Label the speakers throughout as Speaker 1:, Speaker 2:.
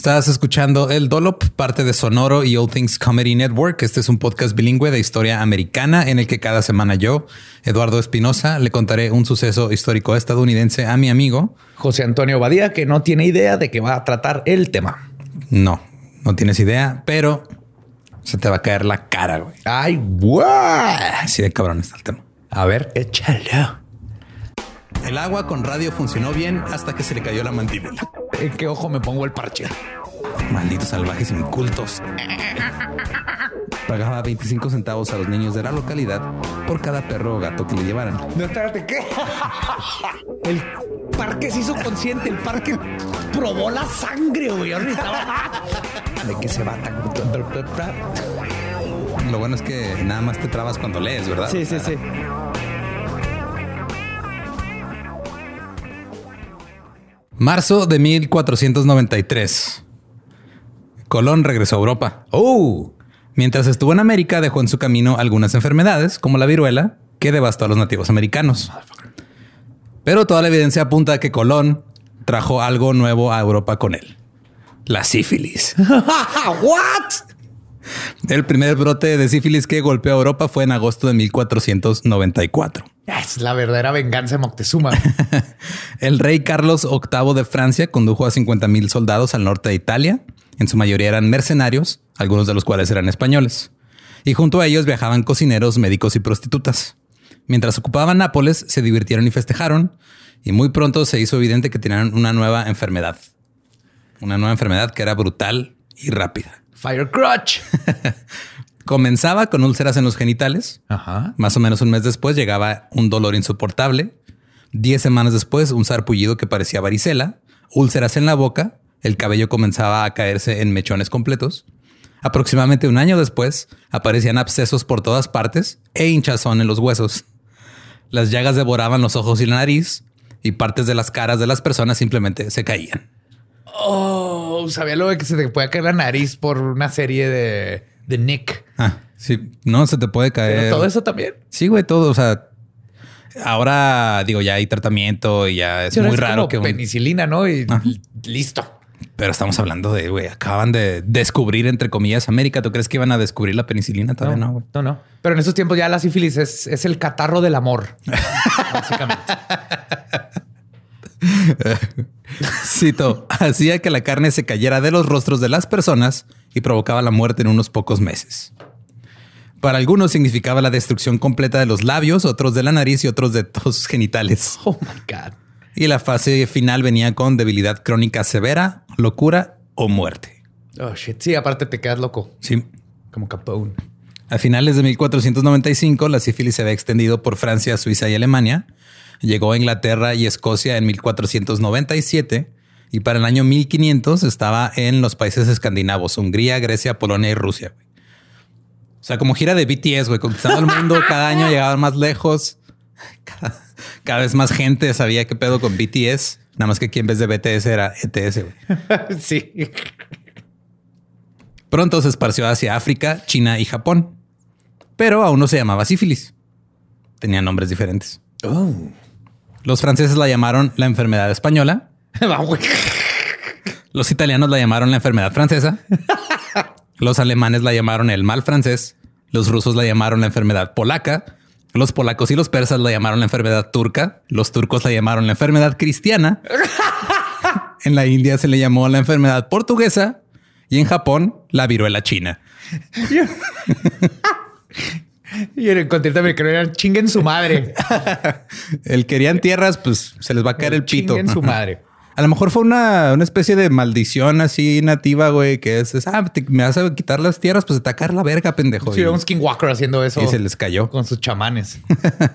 Speaker 1: Estás escuchando El Dolop, parte de Sonoro y All Things Comedy Network. Este es un podcast bilingüe de historia americana en el que cada semana yo, Eduardo Espinosa, le contaré un suceso histórico estadounidense a mi amigo
Speaker 2: José Antonio Badía, que no tiene idea de qué va a tratar el tema.
Speaker 1: No, no tienes idea, pero se te va a caer la cara, güey.
Speaker 2: Ay, guau.
Speaker 1: Así de cabrón está el tema.
Speaker 2: A ver, échalo.
Speaker 1: El agua con radio funcionó bien hasta que se le cayó la mandíbula.
Speaker 2: ¿En qué ojo me pongo el parche?
Speaker 1: Malditos salvajes incultos. Pagaba 25 centavos a los niños de la localidad por cada perro o gato que le llevaran.
Speaker 2: No, espérate, ¿qué? El parque se hizo consciente, el parque probó la sangre, güey. De que se va tan.
Speaker 1: Lo bueno es que nada más te trabas cuando lees, ¿verdad?
Speaker 2: Sí, sí, sí.
Speaker 1: Marzo de 1493. Colón regresó a Europa.
Speaker 2: Oh,
Speaker 1: Mientras estuvo en América, dejó en su camino algunas enfermedades, como la viruela, que devastó a los nativos americanos. Pero toda la evidencia apunta a que Colón trajo algo nuevo a Europa con él. La sífilis.
Speaker 2: what?
Speaker 1: El primer brote de sífilis que golpeó a Europa fue en agosto de 1494.
Speaker 2: Es la verdadera venganza de Moctezuma.
Speaker 1: El rey Carlos VIII de Francia condujo a 50 mil soldados al norte de Italia. En su mayoría eran mercenarios, algunos de los cuales eran españoles. Y junto a ellos viajaban cocineros, médicos y prostitutas. Mientras ocupaban Nápoles, se divirtieron y festejaron. Y muy pronto se hizo evidente que tenían una nueva enfermedad. Una nueva enfermedad que era brutal y rápida.
Speaker 2: Fire Crutch.
Speaker 1: Comenzaba con úlceras en los genitales.
Speaker 2: Ajá.
Speaker 1: Más o menos un mes después llegaba un dolor insoportable. Diez semanas después, un sarpullido que parecía varicela, úlceras en la boca, el cabello comenzaba a caerse en mechones completos. Aproximadamente un año después, aparecían abscesos por todas partes e hinchazón en los huesos. Las llagas devoraban los ojos y la nariz, y partes de las caras de las personas simplemente se caían.
Speaker 2: Oh, sabía lo de que se te puede caer la nariz por una serie de, de Nick.
Speaker 1: Ah, sí, no se te puede caer.
Speaker 2: Pero todo eso también.
Speaker 1: Sí, güey, todo. O sea, ahora digo, ya hay tratamiento y ya es
Speaker 2: Sí,
Speaker 1: muy
Speaker 2: es
Speaker 1: raro
Speaker 2: como
Speaker 1: que un-
Speaker 2: penicilina, ¿no? Y
Speaker 1: Ajá.
Speaker 2: listo.
Speaker 1: Pero estamos hablando de, güey, acaban de descubrir, entre comillas, América. ¿Tú crees que iban a descubrir la penicilina? Todavía no, güey.
Speaker 2: no, no. Pero en esos tiempos ya la sífilis es, es el catarro del amor. básicamente.
Speaker 1: Cito, hacía que la carne se cayera de los rostros de las personas y provocaba la muerte en unos pocos meses. Para algunos significaba la destrucción completa de los labios, otros de la nariz y otros de todos sus genitales.
Speaker 2: Oh my God.
Speaker 1: Y la fase final venía con debilidad crónica severa, locura o muerte.
Speaker 2: Oh shit. Sí, aparte te quedas loco.
Speaker 1: Sí.
Speaker 2: Como Capone.
Speaker 1: A finales de 1495, la sífilis se había extendido por Francia, Suiza y Alemania. Llegó a Inglaterra y Escocia en 1497 y para el año 1500 estaba en los países escandinavos, Hungría, Grecia, Polonia y Rusia. O sea, como gira de BTS, güey, conquistando el mundo, cada año llegaban más lejos. Cada, cada vez más gente sabía qué pedo con BTS. Nada más que aquí en vez de BTS era ETS. güey.
Speaker 2: sí.
Speaker 1: Pronto se esparció hacia África, China y Japón. Pero aún no se llamaba sífilis. Tenían nombres diferentes.
Speaker 2: Oh.
Speaker 1: Los franceses la llamaron la enfermedad española. Los italianos la llamaron la enfermedad francesa. Los alemanes la llamaron el mal francés. Los rusos la llamaron la enfermedad polaca. Los polacos y los persas la llamaron la enfermedad turca. Los turcos la llamaron la enfermedad cristiana. En la India se le llamó la enfermedad portuguesa y en Japón la viruela china.
Speaker 2: Y en el continente americano eran chinguen su madre.
Speaker 1: El querían tierras, pues se les va a caer el pito.
Speaker 2: Chinguen su madre.
Speaker 1: A lo mejor fue una, una especie de maldición así nativa, güey, que es, es, ah, te- me vas a quitar las tierras, pues se te va a caer la verga, pendejo.
Speaker 2: Sí,
Speaker 1: Y-
Speaker 2: un skinwalker haciendo eso
Speaker 1: y se les cayó.
Speaker 2: con sus chamanes.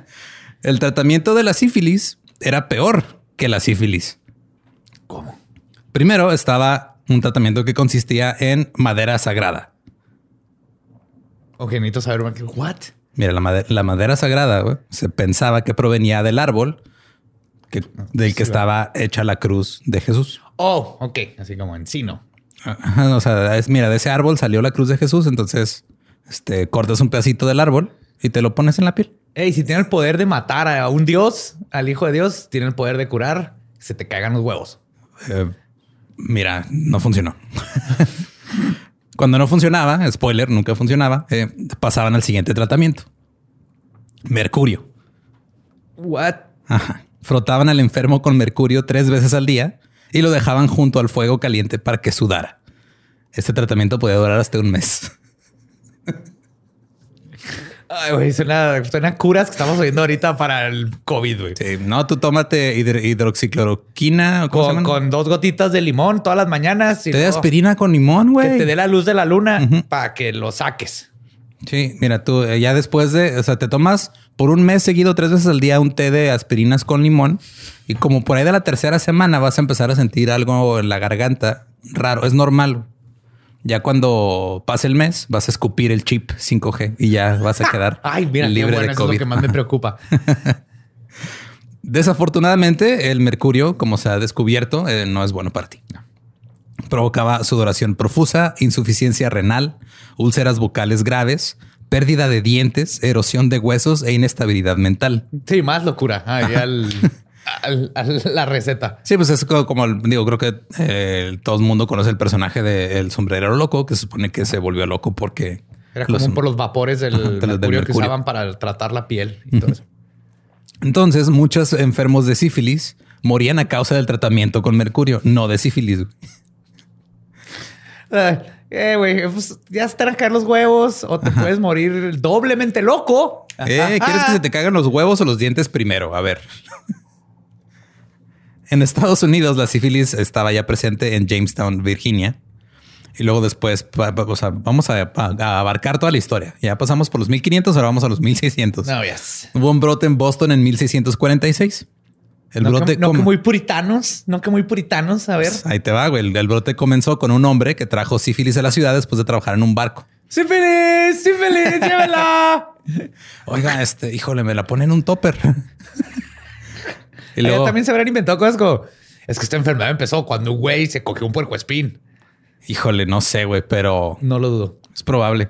Speaker 1: El tratamiento de la sífilis era peor que la sífilis.
Speaker 2: ¿Cómo?
Speaker 1: Primero estaba un tratamiento que consistía en madera sagrada.
Speaker 2: Ok, necesito saber what.
Speaker 1: Mira, la, made- la madera sagrada güey, se pensaba que provenía del árbol que, del que estaba hecha la cruz de Jesús.
Speaker 2: Oh, ok, así como encino.
Speaker 1: Ajá, o sea, es, mira, de ese árbol salió la cruz de Jesús, entonces este, cortas un pedacito del árbol y te lo pones en la piel.
Speaker 2: Ey, si tiene el poder de matar a un dios, al hijo de Dios, tiene el poder de curar, se te caigan los huevos.
Speaker 1: Eh, Mira, no funcionó. Cuando no funcionaba, spoiler, nunca funcionaba, eh, pasaban al siguiente tratamiento. Mercurio.
Speaker 2: What?
Speaker 1: Frotaban al enfermo con mercurio tres veces al día y lo dejaban junto al fuego caliente para que sudara. Este tratamiento podía durar hasta un mes.
Speaker 2: Ay, güey, suena, suena curas que estamos oyendo ahorita para el COVID, güey.
Speaker 1: Sí, no, tú tómate hidroxicloroquina
Speaker 2: con, con, dos gotitas de limón todas las mañanas.
Speaker 1: te de aspirina con limón, güey.
Speaker 2: Que te dé la luz de la luna para que lo saques.
Speaker 1: Sí, mira, tú eh, ya después de, o sea, te tomas por un mes seguido tres veces al día un té de aspirinas con limón y como por ahí de la tercera semana vas a empezar a sentir algo en la garganta raro, es normal. Ya cuando pase el mes vas a escupir el chip 5G y ya vas a quedar
Speaker 2: Ay, mira, libre de COVID. es lo que más me preocupa.
Speaker 1: Desafortunadamente, el mercurio, como se ha descubierto, eh, no es bueno para ti. Provocaba sudoración profusa, insuficiencia renal, úlceras bucales graves, pérdida de dientes, erosión de huesos e inestabilidad mental.
Speaker 2: Sí, más locura. al, la receta.
Speaker 1: Sí, pues es como, digo, creo que eh, todo el mundo conoce el personaje del sombrerero loco, que se supone que se volvió loco porque...
Speaker 2: Era común por los vapores del, mercurio, que usaban para tratar la piel y todo eso.
Speaker 1: Entonces, muchos enfermos de sífilis morían a causa del tratamiento con mercurio, no de sífilis.
Speaker 2: Eh, güey, pues ya se te van a caer los huevos o te puedes morir doblemente loco.
Speaker 1: Eh, ¿quieres que se te caigan los huevos o los dientes primero? A ver. en Estados Unidos, la sífilis estaba ya presente en Jamestown, Virginia. Y luego después, o sea, vamos a, abarcar toda la historia. Ya pasamos por los 1500, ahora vamos a los 1600.
Speaker 2: No, yes.
Speaker 1: Hubo un brote en Boston en 1646.
Speaker 2: El no brote que, no que muy puritanos, no que muy puritanos. A ver, pues,
Speaker 1: ahí te va. Güey. El, brote comenzó con un hombre que trajo sífilis a la ciudad después de trabajar en un barco.
Speaker 2: Sífilis, sífilis, llévela.
Speaker 1: Oiga, este, híjole, me la pone en un topper.
Speaker 2: y luego también se habrán inventado cosas como es que esta enfermedad empezó cuando un güey se cogió un puerco espín.
Speaker 1: Híjole, no sé, güey, pero
Speaker 2: no lo dudo.
Speaker 1: Es probable.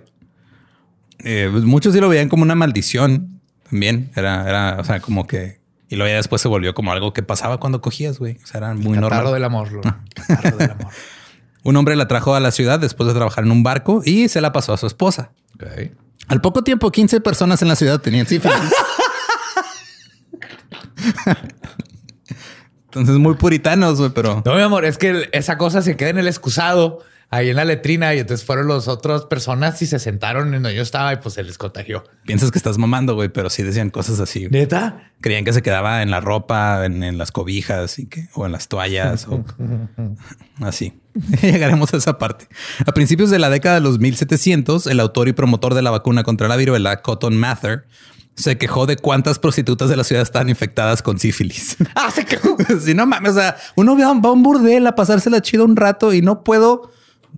Speaker 1: Eh, pues, muchos sí lo veían como una maldición también. Era, era, o sea, como que y luego ya después se volvió como algo que pasaba cuando cogías, güey. O sea, era muy normal.
Speaker 2: del amor, del amor.
Speaker 1: un hombre la trajo a la ciudad después de trabajar en un barco y se la pasó a su esposa. Al poco tiempo, 15 personas en la ciudad tenían sífilis. Entonces, muy puritanos, güey, pero...
Speaker 2: No, mi amor, es que esa cosa se queda en el excusado ahí en la letrina y entonces fueron las otras personas y se sentaron en donde yo estaba y pues se les contagió.
Speaker 1: Piensas que estás mamando, güey, pero sí decían cosas así.
Speaker 2: ¿Neta?
Speaker 1: Creían que se quedaba en la ropa, en, las cobijas y que, o en las toallas o así. Llegaremos a esa parte. A principios de la década de los 1700, el autor y promotor de la vacuna contra la viruela, Cotton Mather, se quejó de cuántas prostitutas de la ciudad estaban infectadas con sífilis.
Speaker 2: Ah, se quejó.
Speaker 1: Si no mames, o sea, uno va a un burdel a pasársela chido un rato y no puedo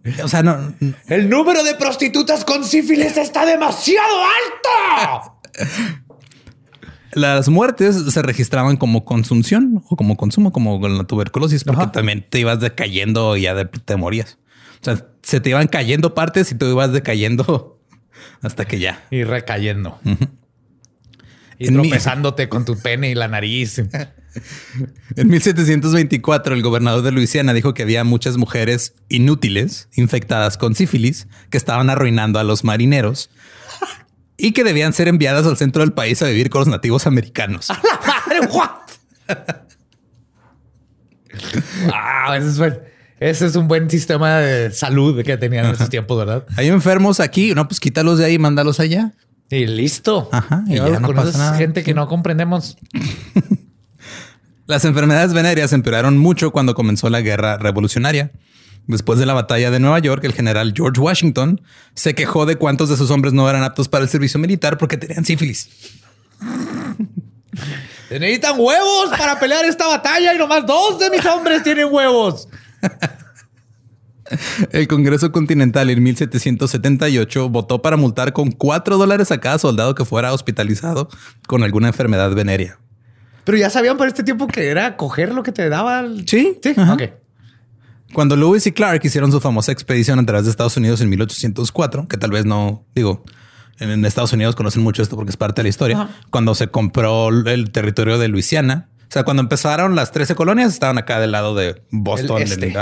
Speaker 1: o sea, no,
Speaker 2: El número de prostitutas con sífilis está demasiado alto.
Speaker 1: Las muertes se registraban como consunción o como consumo, como con la tuberculosis, porque también te ibas decayendo y ya te morías. O sea, se te iban cayendo partes y tú ibas decayendo hasta que ya.
Speaker 2: Y recayendo. Y tropezándote con tu pene y la nariz.
Speaker 1: En 1724, el gobernador de Luisiana dijo que había muchas mujeres inútiles infectadas con sífilis que estaban arruinando a los marineros y que debían ser enviadas al centro del país a vivir con los nativos americanos.
Speaker 2: ese, es un buen sistema de salud que tenían en esos tiempos, ¿verdad?
Speaker 1: Hay enfermos aquí, no, pues quítalos de ahí y mándalos allá.
Speaker 2: Y listo.
Speaker 1: Ajá. Y, ya
Speaker 2: no pasa nada. gente que no comprendemos.
Speaker 1: Las enfermedades venéreas empeoraron mucho cuando comenzó la guerra revolucionaria. Después de la batalla de Nueva York, el general George Washington se quejó de cuántos de sus hombres no eran aptos para el servicio militar porque tenían sífilis.
Speaker 2: necesitan huevos para pelear esta batalla y nomás dos de mis hombres tienen huevos.
Speaker 1: El Congreso Continental en 1778 votó para multar con cuatro dólares a cada soldado que fuera hospitalizado con alguna enfermedad venérea.
Speaker 2: Pero ya sabían por este tiempo que era coger lo que te daba.
Speaker 1: Sí, sí. Ok. Cuando Lewis y Clark hicieron su famosa expedición a través de Estados Unidos en 1804, que tal vez no digo, en Estados Unidos conocen mucho esto porque es parte de la historia. Cuando se compró el territorio de Luisiana, o sea, cuando empezaron las 13 colonias, estaban acá del lado de Boston.
Speaker 2: Este.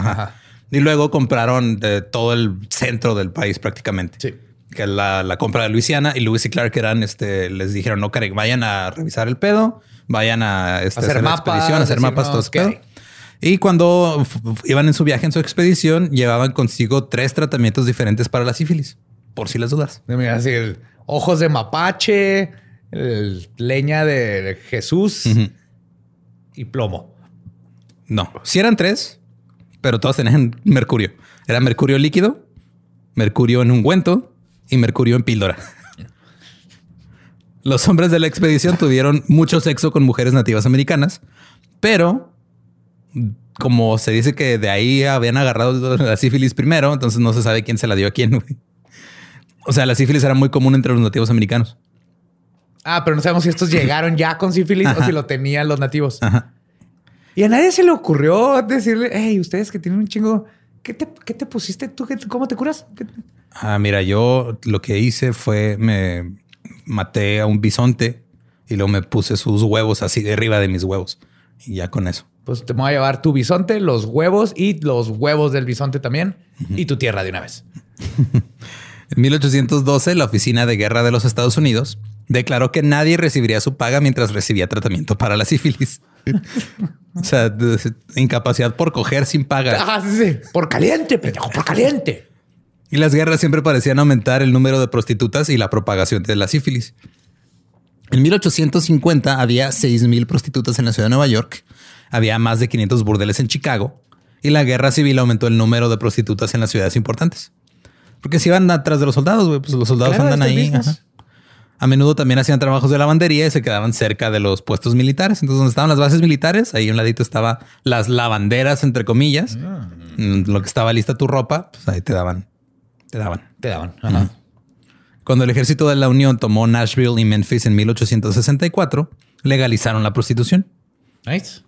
Speaker 1: Y luego compraron de todo el centro del país prácticamente.
Speaker 2: Sí.
Speaker 1: Que la, la compra de Luisiana y Lewis y Clark eran, este, les dijeron, no, Karen, vayan a revisar el pedo, vayan a este,
Speaker 2: Hacer mapas,
Speaker 1: expedición, hacer mapas, todo. Y cuando iban en su viaje, en su expedición, llevaban consigo tres tratamientos diferentes para la sífilis, por si las dudas.
Speaker 2: Mira, así el ojos de mapache, el leña de Jesús y plomo.
Speaker 1: No, sí eran tres, pero todos tenían mercurio. Era mercurio líquido, mercurio en ungüento y mercurio en píldora. Los hombres de la expedición tuvieron mucho sexo con mujeres nativas americanas, pero como se dice que de ahí habían agarrado la sífilis primero, entonces no se sabe quién se la dio a quién. güey. O sea, la sífilis era muy común entre los nativos americanos.
Speaker 2: Ah, pero no sabemos si estos llegaron ya con sífilis o si lo tenían los nativos.
Speaker 1: Ajá.
Speaker 2: Y a nadie se le ocurrió decirle, hey, ustedes que tienen un chingo, ¿qué te, qué te pusiste tú? ¿Qué- ¿Cómo te curas? ¿Qué-
Speaker 1: Ah, mira, yo lo que hice fue me maté a un bisonte y luego me puse sus huevos así de arriba de mis huevos. Y ya con eso.
Speaker 2: Pues te voy a llevar tu bisonte, los huevos y los huevos del bisonte también y tu tierra de una vez.
Speaker 1: En 1812, la Oficina de Guerra de los Estados Unidos declaró que nadie recibiría su paga mientras recibía tratamiento para la sífilis. o sea, incapacidad por coger sin paga.
Speaker 2: Ah, sí, sí. Por caliente, pendejo, por caliente.
Speaker 1: Y las guerras siempre parecían aumentar el número de prostitutas y la propagación de la sífilis. En 1850 había 6.000 prostitutas en la ciudad de Nueva York, había más de 500 burdeles en Chicago y la guerra civil aumentó el número de prostitutas en las ciudades importantes. Porque si iban atrás de los soldados, pues los soldados
Speaker 2: Claro,
Speaker 1: andan ahí. A menudo también hacían trabajos de lavandería y se quedaban cerca de los puestos militares. Entonces, donde estaban las bases militares, ahí a un ladito estaba las lavanderas, entre comillas. Mm, Lo que estaba lista tu ropa, pues ahí te daban, te daban.
Speaker 2: Te daban. Ajá.
Speaker 1: Cuando el ejército de la Unión tomó Nashville y Memphis en 1864, legalizaron la prostitución.
Speaker 2: Nice.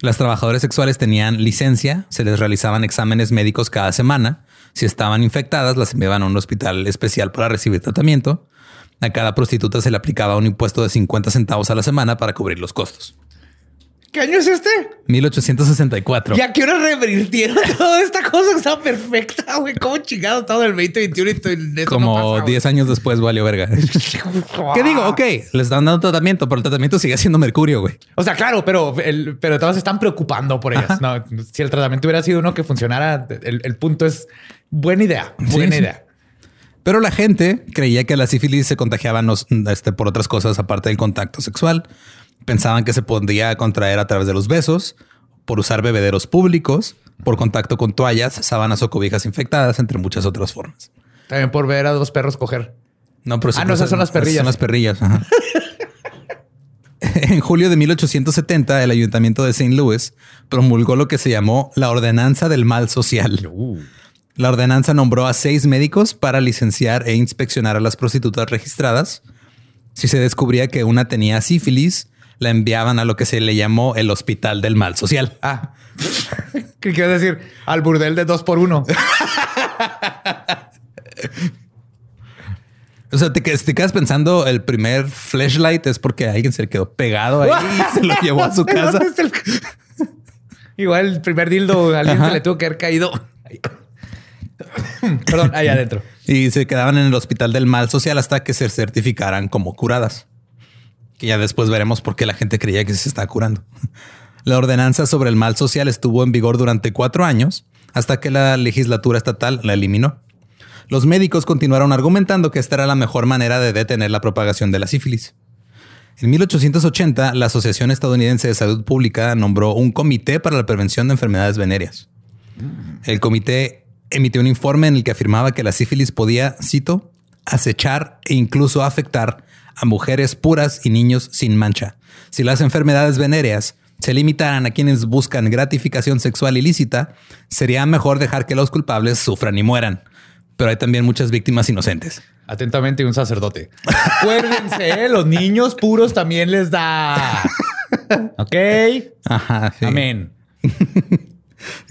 Speaker 1: Las trabajadoras sexuales tenían licencia, se les realizaban exámenes médicos cada semana. Si estaban infectadas, las enviaban a un hospital especial para recibir tratamiento. A cada prostituta se le aplicaba un impuesto de 50 centavos a la semana para cubrir los costos.
Speaker 2: ¿Qué año es este?
Speaker 1: 1864.
Speaker 2: Ya que hora revirtieron toda esta cosa que estaba perfecta, güey. ¿Cómo chingado todo el 2021 y todo el-
Speaker 1: Como
Speaker 2: no pasa,
Speaker 1: 10 años después valió verga. ¿Qué digo? Ok, les están dando tratamiento, pero el tratamiento sigue siendo mercurio, güey.
Speaker 2: O sea, claro, pero, el, pero todos se están preocupando por ellas. No, si el tratamiento hubiera sido uno que funcionara, el, el punto es buena idea. Buena
Speaker 1: sí.
Speaker 2: idea.
Speaker 1: Pero la gente creía que la sífilis se contagiaba no- este, por otras cosas aparte del contacto sexual. Pensaban que se podía contraer a través de los besos, por usar bebederos públicos, por contacto con toallas, sábanas o cobijas infectadas, entre muchas otras formas.
Speaker 2: También por ver a dos perros coger.
Speaker 1: No, pero
Speaker 2: Ah, no, esas son las perrillas.
Speaker 1: Son las perrillas. ajá. en julio de 1870, el ayuntamiento de St. Louis promulgó lo que se llamó la Ordenanza del Mal Social. La ordenanza nombró a seis médicos para licenciar e inspeccionar a las prostitutas registradas. Si se descubría que una tenía sífilis, la enviaban a lo que se le llamó el Hospital del Mal Social.
Speaker 2: Ah, ¿qué quieres decir? Al burdel de dos por uno.
Speaker 1: O sea, te, quedas- te quedas pensando el primer flashlight es porque alguien se le quedó pegado ahí y se lo llevó a su casa.
Speaker 2: ¿Dónde está el- Igual el primer dildo alguien
Speaker 1: Ajá.
Speaker 2: se le tuvo que haber caído. Perdón, ahí adentro.
Speaker 1: Y se quedaban en el Hospital del Mal Social hasta que se certificaran como curadas. Que ya después veremos por qué la gente creía que se está curando. La ordenanza sobre el mal social estuvo en vigor durante cuatro años hasta que la legislatura estatal la eliminó. Los médicos continuaron argumentando que esta era la mejor manera de detener la propagación de la sífilis. En 1880, la Asociación Estadounidense de Salud Pública nombró un comité para la prevención de enfermedades venéreas. El comité emitió un informe en el que afirmaba que la sífilis podía, cito, acechar e incluso afectar a mujeres puras y niños sin mancha. Si las enfermedades venéreas se limitaran a quienes buscan gratificación sexual ilícita, sería mejor dejar que los culpables sufran y mueran. Pero hay también muchas víctimas inocentes.
Speaker 2: Atentamente, un sacerdote. Acuérdense, los niños puros también les da. Ok.
Speaker 1: Ajá, sí.
Speaker 2: Amén.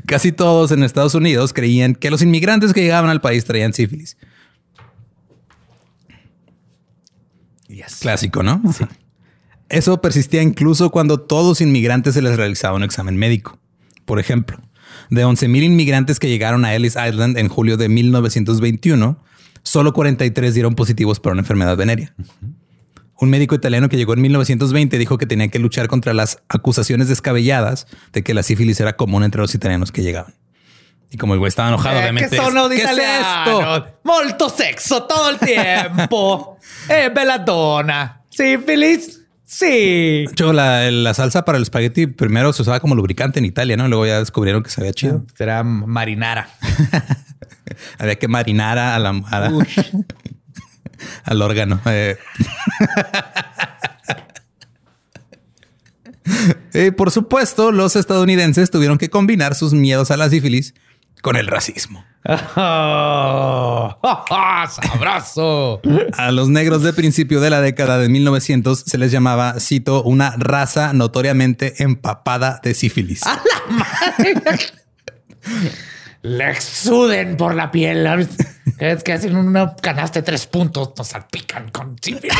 Speaker 1: Casi todos en Estados Unidos creían que los inmigrantes que llegaban al país traían sífilis.
Speaker 2: Yes.
Speaker 1: Clásico, ¿no? Sí. Eso persistía incluso cuando todos los inmigrantes se les realizaba un examen médico. Por ejemplo, De 11.000 inmigrantes que llegaron a Ellis Island en julio de 1921, solo 43 dieron positivos para una enfermedad venérea. Un médico italiano que llegó en 1920 dijo que tenía que luchar contra las acusaciones descabelladas de que la sífilis era común entre los italianos que llegaban. Y como el güey estaba enojado,
Speaker 2: Eh,
Speaker 1: obviamente.
Speaker 2: sono
Speaker 1: ¿Qué es esto?
Speaker 2: Molto sexo todo el tiempo. eh, belladonna. Sífilis. Sí.
Speaker 1: Hecho, la, la salsa para el espagueti primero se usaba como lubricante en Italia, ¿no? Luego ya descubrieron que sabía chido.
Speaker 2: Será marinara.
Speaker 1: Había que marinar a la, a la-. al órgano. Eh. Y por supuesto, los estadounidenses tuvieron que combinar sus miedos a la sífilis con el racismo.
Speaker 2: Oh, sabroso.
Speaker 1: A los negros de principio de la década de 1900 se les llamaba, cito, una raza notoriamente empapada de sífilis.
Speaker 2: Le exuden por la piel. Es que hacen una canasta de tres puntos, nos salpican con sífilis.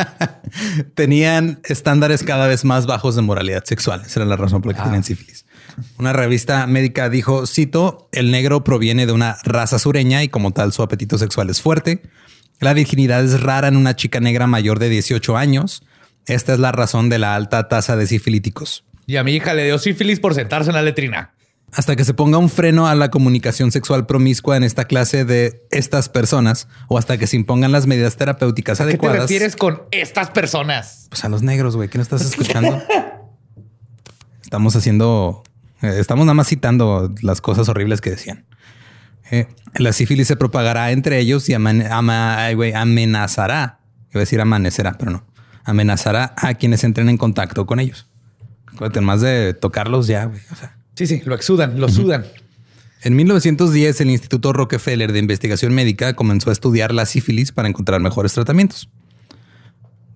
Speaker 1: Tenían estándares cada vez más bajos de moralidad sexual. Esa era la razón por la que tenían sífilis. Una revista médica dijo, cito, el negro proviene de una raza sureña y como tal su apetito sexual es fuerte. La virginidad es rara en una chica negra mayor de 18 años. Esta es la razón de la alta tasa de sifilíticos.
Speaker 2: Y a mi hija le dio sífilis por sentarse en la letrina.
Speaker 1: Hasta que se ponga un freno a la comunicación sexual promiscua en esta clase de estas personas o hasta que se impongan las medidas terapéuticas
Speaker 2: ¿Qué te
Speaker 1: adecuadas.
Speaker 2: refieres con estas personas?
Speaker 1: Pues a los negros, güey. ¿Qué no estás escuchando? estamos haciendo, eh, estamos nada más citando las cosas horribles que decían. Eh, la sífilis se propagará entre ellos y aman- ama- ay, güey, amenazará. Iba a decir amanecerá, pero no. Amenazará a quienes entren en contacto con ellos. Acuérdate, más de tocarlos ya, güey. O sea,
Speaker 2: Sí, sí, lo exudan, lo sudan.
Speaker 1: en 1910, el Instituto Rockefeller de Investigación Médica comenzó a estudiar la sífilis para encontrar mejores tratamientos.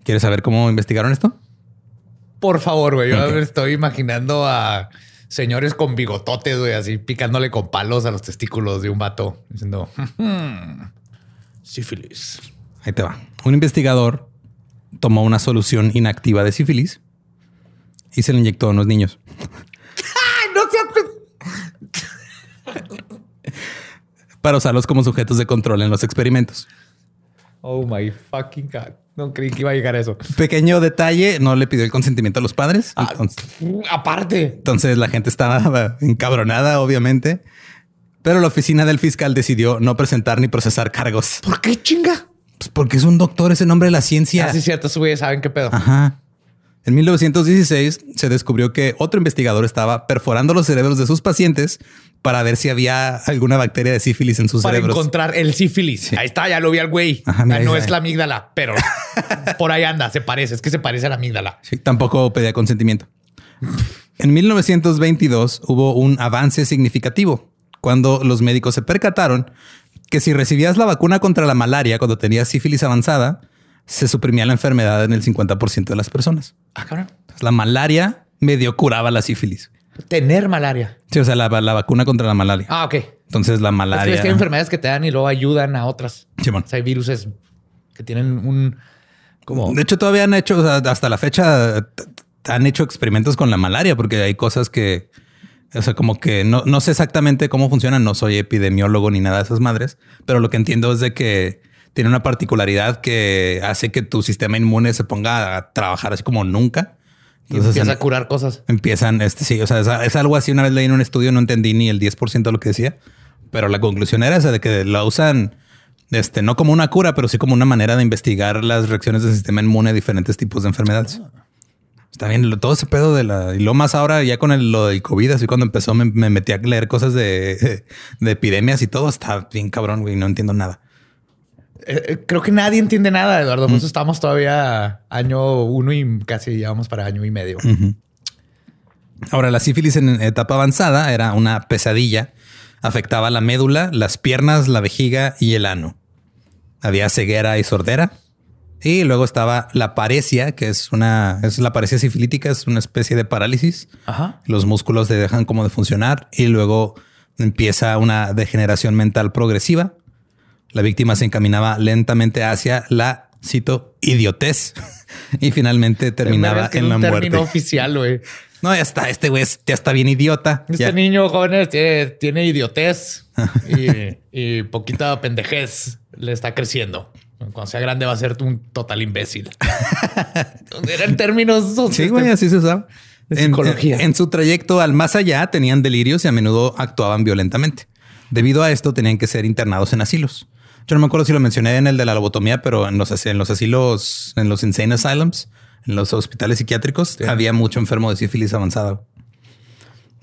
Speaker 1: ¿Quieres saber cómo investigaron esto?
Speaker 2: Por favor, güey. Yo estoy imaginando a señores con bigototes, güey, así picándole con palos a los testículos de un vato, diciendo "Hmm, sífilis.
Speaker 1: Ahí te va. Un investigador tomó una solución inactiva de sífilis y se le inyectó a unos niños.
Speaker 2: ¡Ay, no seas!
Speaker 1: para usarlos como sujetos de control en los experimentos.
Speaker 2: Oh my fucking god. No creí que iba a llegar a eso.
Speaker 1: Pequeño detalle, no le pidió el consentimiento a los padres.
Speaker 2: Ah.
Speaker 1: Entonces,
Speaker 2: Uh, Aparte,
Speaker 1: entonces la gente estaba encabronada, obviamente. Pero la oficina del fiscal decidió no presentar ni procesar cargos.
Speaker 2: ¿por qué chinga?
Speaker 1: Pues porque es un doctor, es el nombre de la ciencia.
Speaker 2: Así es cierto, güeyes saben qué pedo.
Speaker 1: Ajá. En 1916 se descubrió que otro investigador estaba perforando los cerebros de sus pacientes para ver si había alguna bacteria de sífilis en sus
Speaker 2: Para
Speaker 1: cerebros.
Speaker 2: encontrar el sífilis. Ahí está, ya lo vi al güey.
Speaker 1: Ajá, mira,
Speaker 2: Ah, no
Speaker 1: ahí
Speaker 2: es la amígdala, pero por ahí anda, se parece. Es que se parece a la amígdala.
Speaker 1: Sí, tampoco pedía consentimiento. En 1922 hubo un avance significativo cuando los médicos se percataron que si recibías la vacuna contra la malaria cuando tenías sífilis avanzada, se suprimía la enfermedad en el 50% de las personas.
Speaker 2: Ah, cabrón.
Speaker 1: Entonces, la malaria medio curaba la sífilis.
Speaker 2: Tener malaria.
Speaker 1: Sí, o sea, la, la vacuna contra la malaria.
Speaker 2: Ah, ok. Es
Speaker 1: Entonces la malaria.
Speaker 2: es que hay enfermedades que te dan y luego ayudan a otras.
Speaker 1: Simón.
Speaker 2: O sea, hay virus que tienen un como
Speaker 1: De hecho, todavía han hecho, o sea, hasta la fecha, han hecho experimentos con la malaria porque hay cosas que, o sea, como que no, no sé exactamente cómo funcionan. No soy epidemiólogo ni nada de esas madres, pero lo que entiendo es de que tiene una particularidad que hace que tu sistema inmune se ponga a trabajar así como nunca.
Speaker 2: y
Speaker 1: Entonces
Speaker 2: empieza
Speaker 1: em-
Speaker 2: a curar cosas.
Speaker 1: empiezan, este sí, o sea, es, es algo así. Una vez leí en un estudio, no entendí ni el 10% de lo que decía, pero la conclusión era esa de que la usan, este, no como una cura, pero sí como una manera de investigar las reacciones del sistema inmune a diferentes tipos de enfermedades. Está bien, todo ese pedo de la, y lo más ahora ya con el, lo del COVID, así cuando empezó me, me metí a leer cosas de, de epidemias y todo, está bien cabrón, güey, no entiendo nada.
Speaker 2: Eh, eh, creo que nadie entiende nada, Eduardo. Por eso estamos todavía año uno y casi llevamos para año y medio.
Speaker 1: Ahora, la sífilis en etapa avanzada era una pesadilla. Afectaba la médula, las piernas, la vejiga y el ano. Había ceguera y sordera. Y luego estaba la paresia, que es una, es la paresia sifilítica, es una especie de parálisis.
Speaker 2: Ajá.
Speaker 1: Los músculos te dejan como de funcionar y luego empieza una degeneración mental progresiva. La víctima se encaminaba lentamente hacia la, cito, idiotez y finalmente terminaba en la muerte.
Speaker 2: oficial, güey.
Speaker 1: No, ya está, este güey ya está bien idiota.
Speaker 2: Este niño, jóvenes, tiene, idiotez y, y, poquita pendejez. Le está creciendo. Cuando sea grande va a ser un total imbécil. Eran términos...
Speaker 1: Sí, güey, así se usaba. En, en, su trayecto al más allá tenían delirios y a menudo actuaban violentamente. Debido a esto tenían que ser internados en asilos. Yo no me acuerdo si lo mencioné en el de la lobotomía, pero en los, en los asilos, en los insane asylums, en los hospitales psiquiátricos, había mucho enfermo de sífilis avanzada.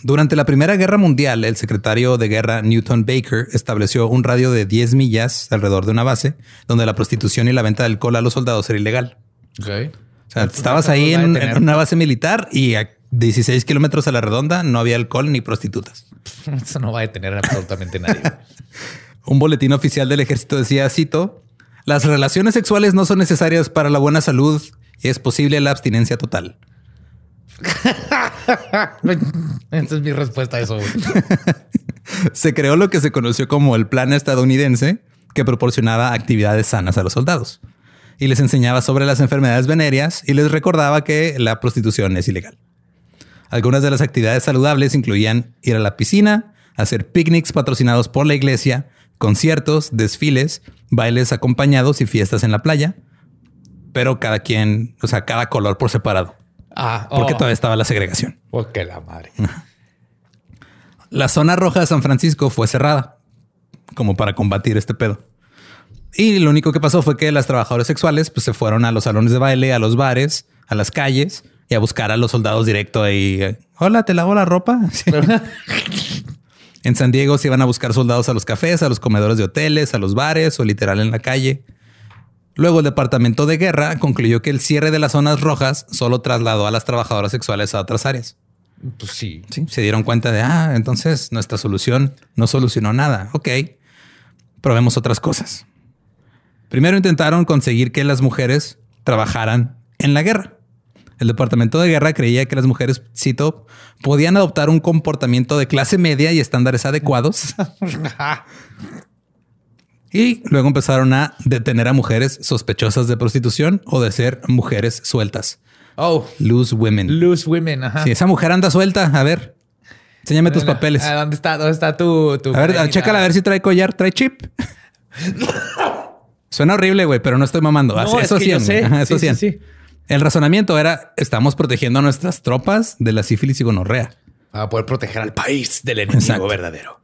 Speaker 1: Durante la Primera Guerra Mundial, el secretario de guerra Newton Baker estableció un radio de 10 millas alrededor de una base donde la prostitución y la venta de alcohol a los soldados era ilegal. O sea, estabas ahí en, una base militar y a 16 kilómetros a la redonda no había alcohol ni prostitutas.
Speaker 2: Eso no va a detener absolutamente nadie.
Speaker 1: un boletín oficial del ejército decía, cito, las relaciones sexuales no son necesarias para la buena salud y es posible la abstinencia total.
Speaker 2: Esa es mi respuesta a eso.
Speaker 1: se creó lo que se conoció como el plan estadounidense que proporcionaba actividades sanas a los soldados y les enseñaba sobre las enfermedades venéreas y les recordaba que la prostitución es ilegal. Algunas de las actividades saludables incluían ir a la piscina, hacer picnics patrocinados por la iglesia, conciertos, desfiles, bailes acompañados y fiestas en la playa, pero cada quien, o sea, cada color por separado. Ah, porque oh. todavía estaba la segregación.
Speaker 2: Porque la madre.
Speaker 1: La zona roja de San Francisco fue cerrada como para combatir este pedo. Y lo único que pasó fue que las trabajadoras sexuales pues, se fueron a los salones de baile, a los bares, a las calles y a buscar a los soldados directo ahí. Hola, te lavo la ropa. en San Diego se iban a buscar soldados a los cafés, a los comedores de hoteles, a los bares o literal en la calle. Luego el Departamento de Guerra concluyó que el cierre de las zonas rojas solo trasladó a las trabajadoras sexuales a otras áreas.
Speaker 2: Pues sí.
Speaker 1: Sí, se dieron cuenta de, ah, entonces nuestra solución no solucionó nada. Ok, probemos otras cosas. Primero intentaron conseguir que las mujeres trabajaran en la guerra. El Departamento de Guerra creía que las mujeres, cito, podían adoptar un comportamiento de clase media y estándares adecuados Y luego empezaron a detener a mujeres sospechosas de prostitución o de ser mujeres sueltas.
Speaker 2: Oh,
Speaker 1: loose women.
Speaker 2: Loose women. Ajá.
Speaker 1: Si esa mujer anda suelta, a ver, enséñame tus papeles.
Speaker 2: ¿Dónde está? ¿Dónde está tu?
Speaker 1: a ver, chécala a ver si trae collar, trae chip. Suena horrible, güey, pero no estoy mamando. eso sí, eso sí, sí, El razonamiento era: estamos protegiendo a nuestras tropas de la sífilis y gonorrea.
Speaker 2: Para poder proteger al país del enemigo verdadero.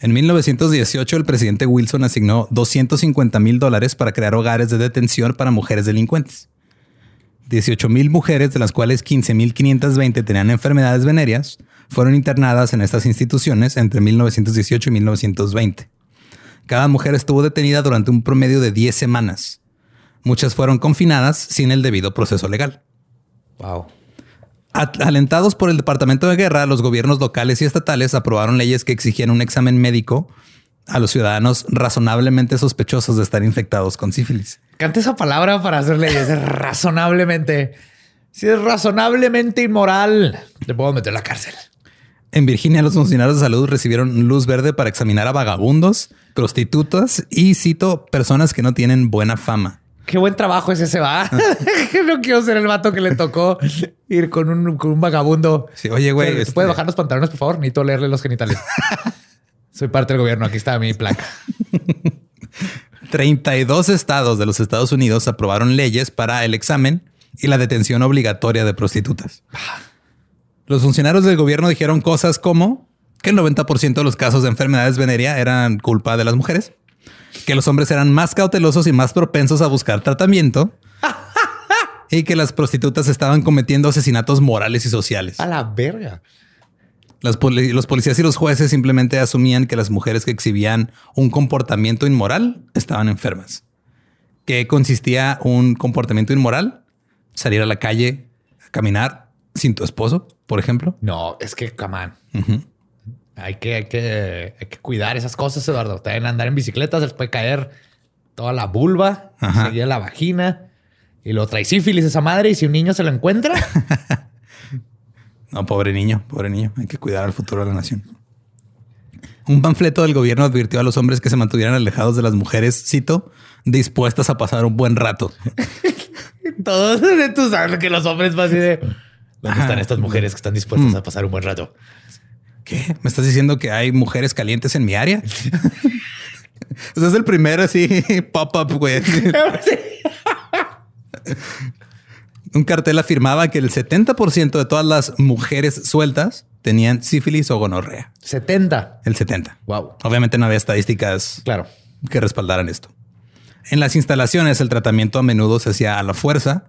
Speaker 1: En 1918, el presidente Wilson asignó 250 mil dólares para crear hogares de detención para mujeres delincuentes. 18 mil mujeres, de las cuales 15.520 tenían enfermedades venéreas, fueron internadas en estas instituciones entre 1918 y 1920. Cada mujer estuvo detenida durante un promedio de 10 semanas. Muchas fueron confinadas sin el debido proceso legal.
Speaker 2: Wow.
Speaker 1: Alentados por el Departamento de Guerra, los gobiernos locales y estatales aprobaron leyes que exigían un examen médico a los ciudadanos razonablemente sospechosos de estar infectados con sífilis.
Speaker 2: Cante esa palabra para hacer leyes. razonablemente. Si es razonablemente inmoral, te puedo meter a la cárcel.
Speaker 1: En Virginia, los funcionarios de salud recibieron luz verde para examinar a vagabundos, prostitutas y, cito, personas que no tienen buena fama.
Speaker 2: Qué buen trabajo ese se va. no quiero ser el vato que le tocó ir con un, con un vagabundo.
Speaker 1: Sí, oye, güey.
Speaker 2: ¿Puede este bajar los pantalones, por favor? Necesito leerle los genitales. Soy parte del gobierno. Aquí está mi placa.
Speaker 1: 32 estados de los Estados Unidos aprobaron leyes para el examen y la detención obligatoria de prostitutas. Los funcionarios del gobierno dijeron cosas como que el 90% de los casos de enfermedades venérea eran culpa de las mujeres que los hombres eran más cautelosos y más propensos a buscar tratamiento y que las prostitutas estaban cometiendo asesinatos morales y sociales.
Speaker 2: A la verga.
Speaker 1: los policías y los jueces simplemente asumían que las mujeres que exhibían un comportamiento inmoral estaban enfermas. ¿Qué consistía un comportamiento inmoral? Salir a la calle a caminar sin tu esposo, por ejemplo.
Speaker 2: No, es que, camán. Hay que, hay que, hay que cuidar esas cosas, Eduardo. Deben andar en bicicleta, se les puede caer toda la vulva, seguir la vagina y lo trae sífilis esa madre. Y si un niño se lo encuentra,
Speaker 1: no, pobre niño, pobre niño. Hay que cuidar al futuro de la nación. Un panfleto del gobierno advirtió a los hombres que se mantuvieran alejados de las mujeres, cito, dispuestas a pasar un buen rato.
Speaker 2: Todos tú sabes que los hombres van así de ¿Dónde están estas mujeres que están dispuestas mm. a pasar un buen rato?
Speaker 1: ¿Qué? ¿Me estás diciendo que hay mujeres calientes en mi área? Ese es el primer así pop-up, güey. Un cartel afirmaba que el 70% de todas las mujeres sueltas tenían sífilis o gonorrea.
Speaker 2: 70.
Speaker 1: El 70.
Speaker 2: Wow.
Speaker 1: Obviamente no había estadísticas
Speaker 2: claro.
Speaker 1: que respaldaran esto. En las instalaciones el tratamiento a menudo se hacía a la fuerza.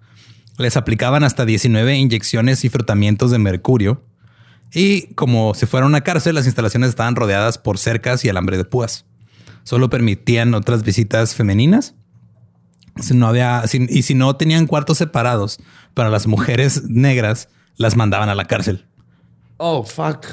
Speaker 1: Les aplicaban hasta 19 inyecciones y frotamientos de mercurio. Y como si fuera una cárcel, las instalaciones estaban rodeadas por cercas y alambre de púas. Solo permitían otras visitas femeninas si no había, y si no tenían cuartos separados para las mujeres negras, las mandaban a la cárcel.
Speaker 2: Oh, fuck.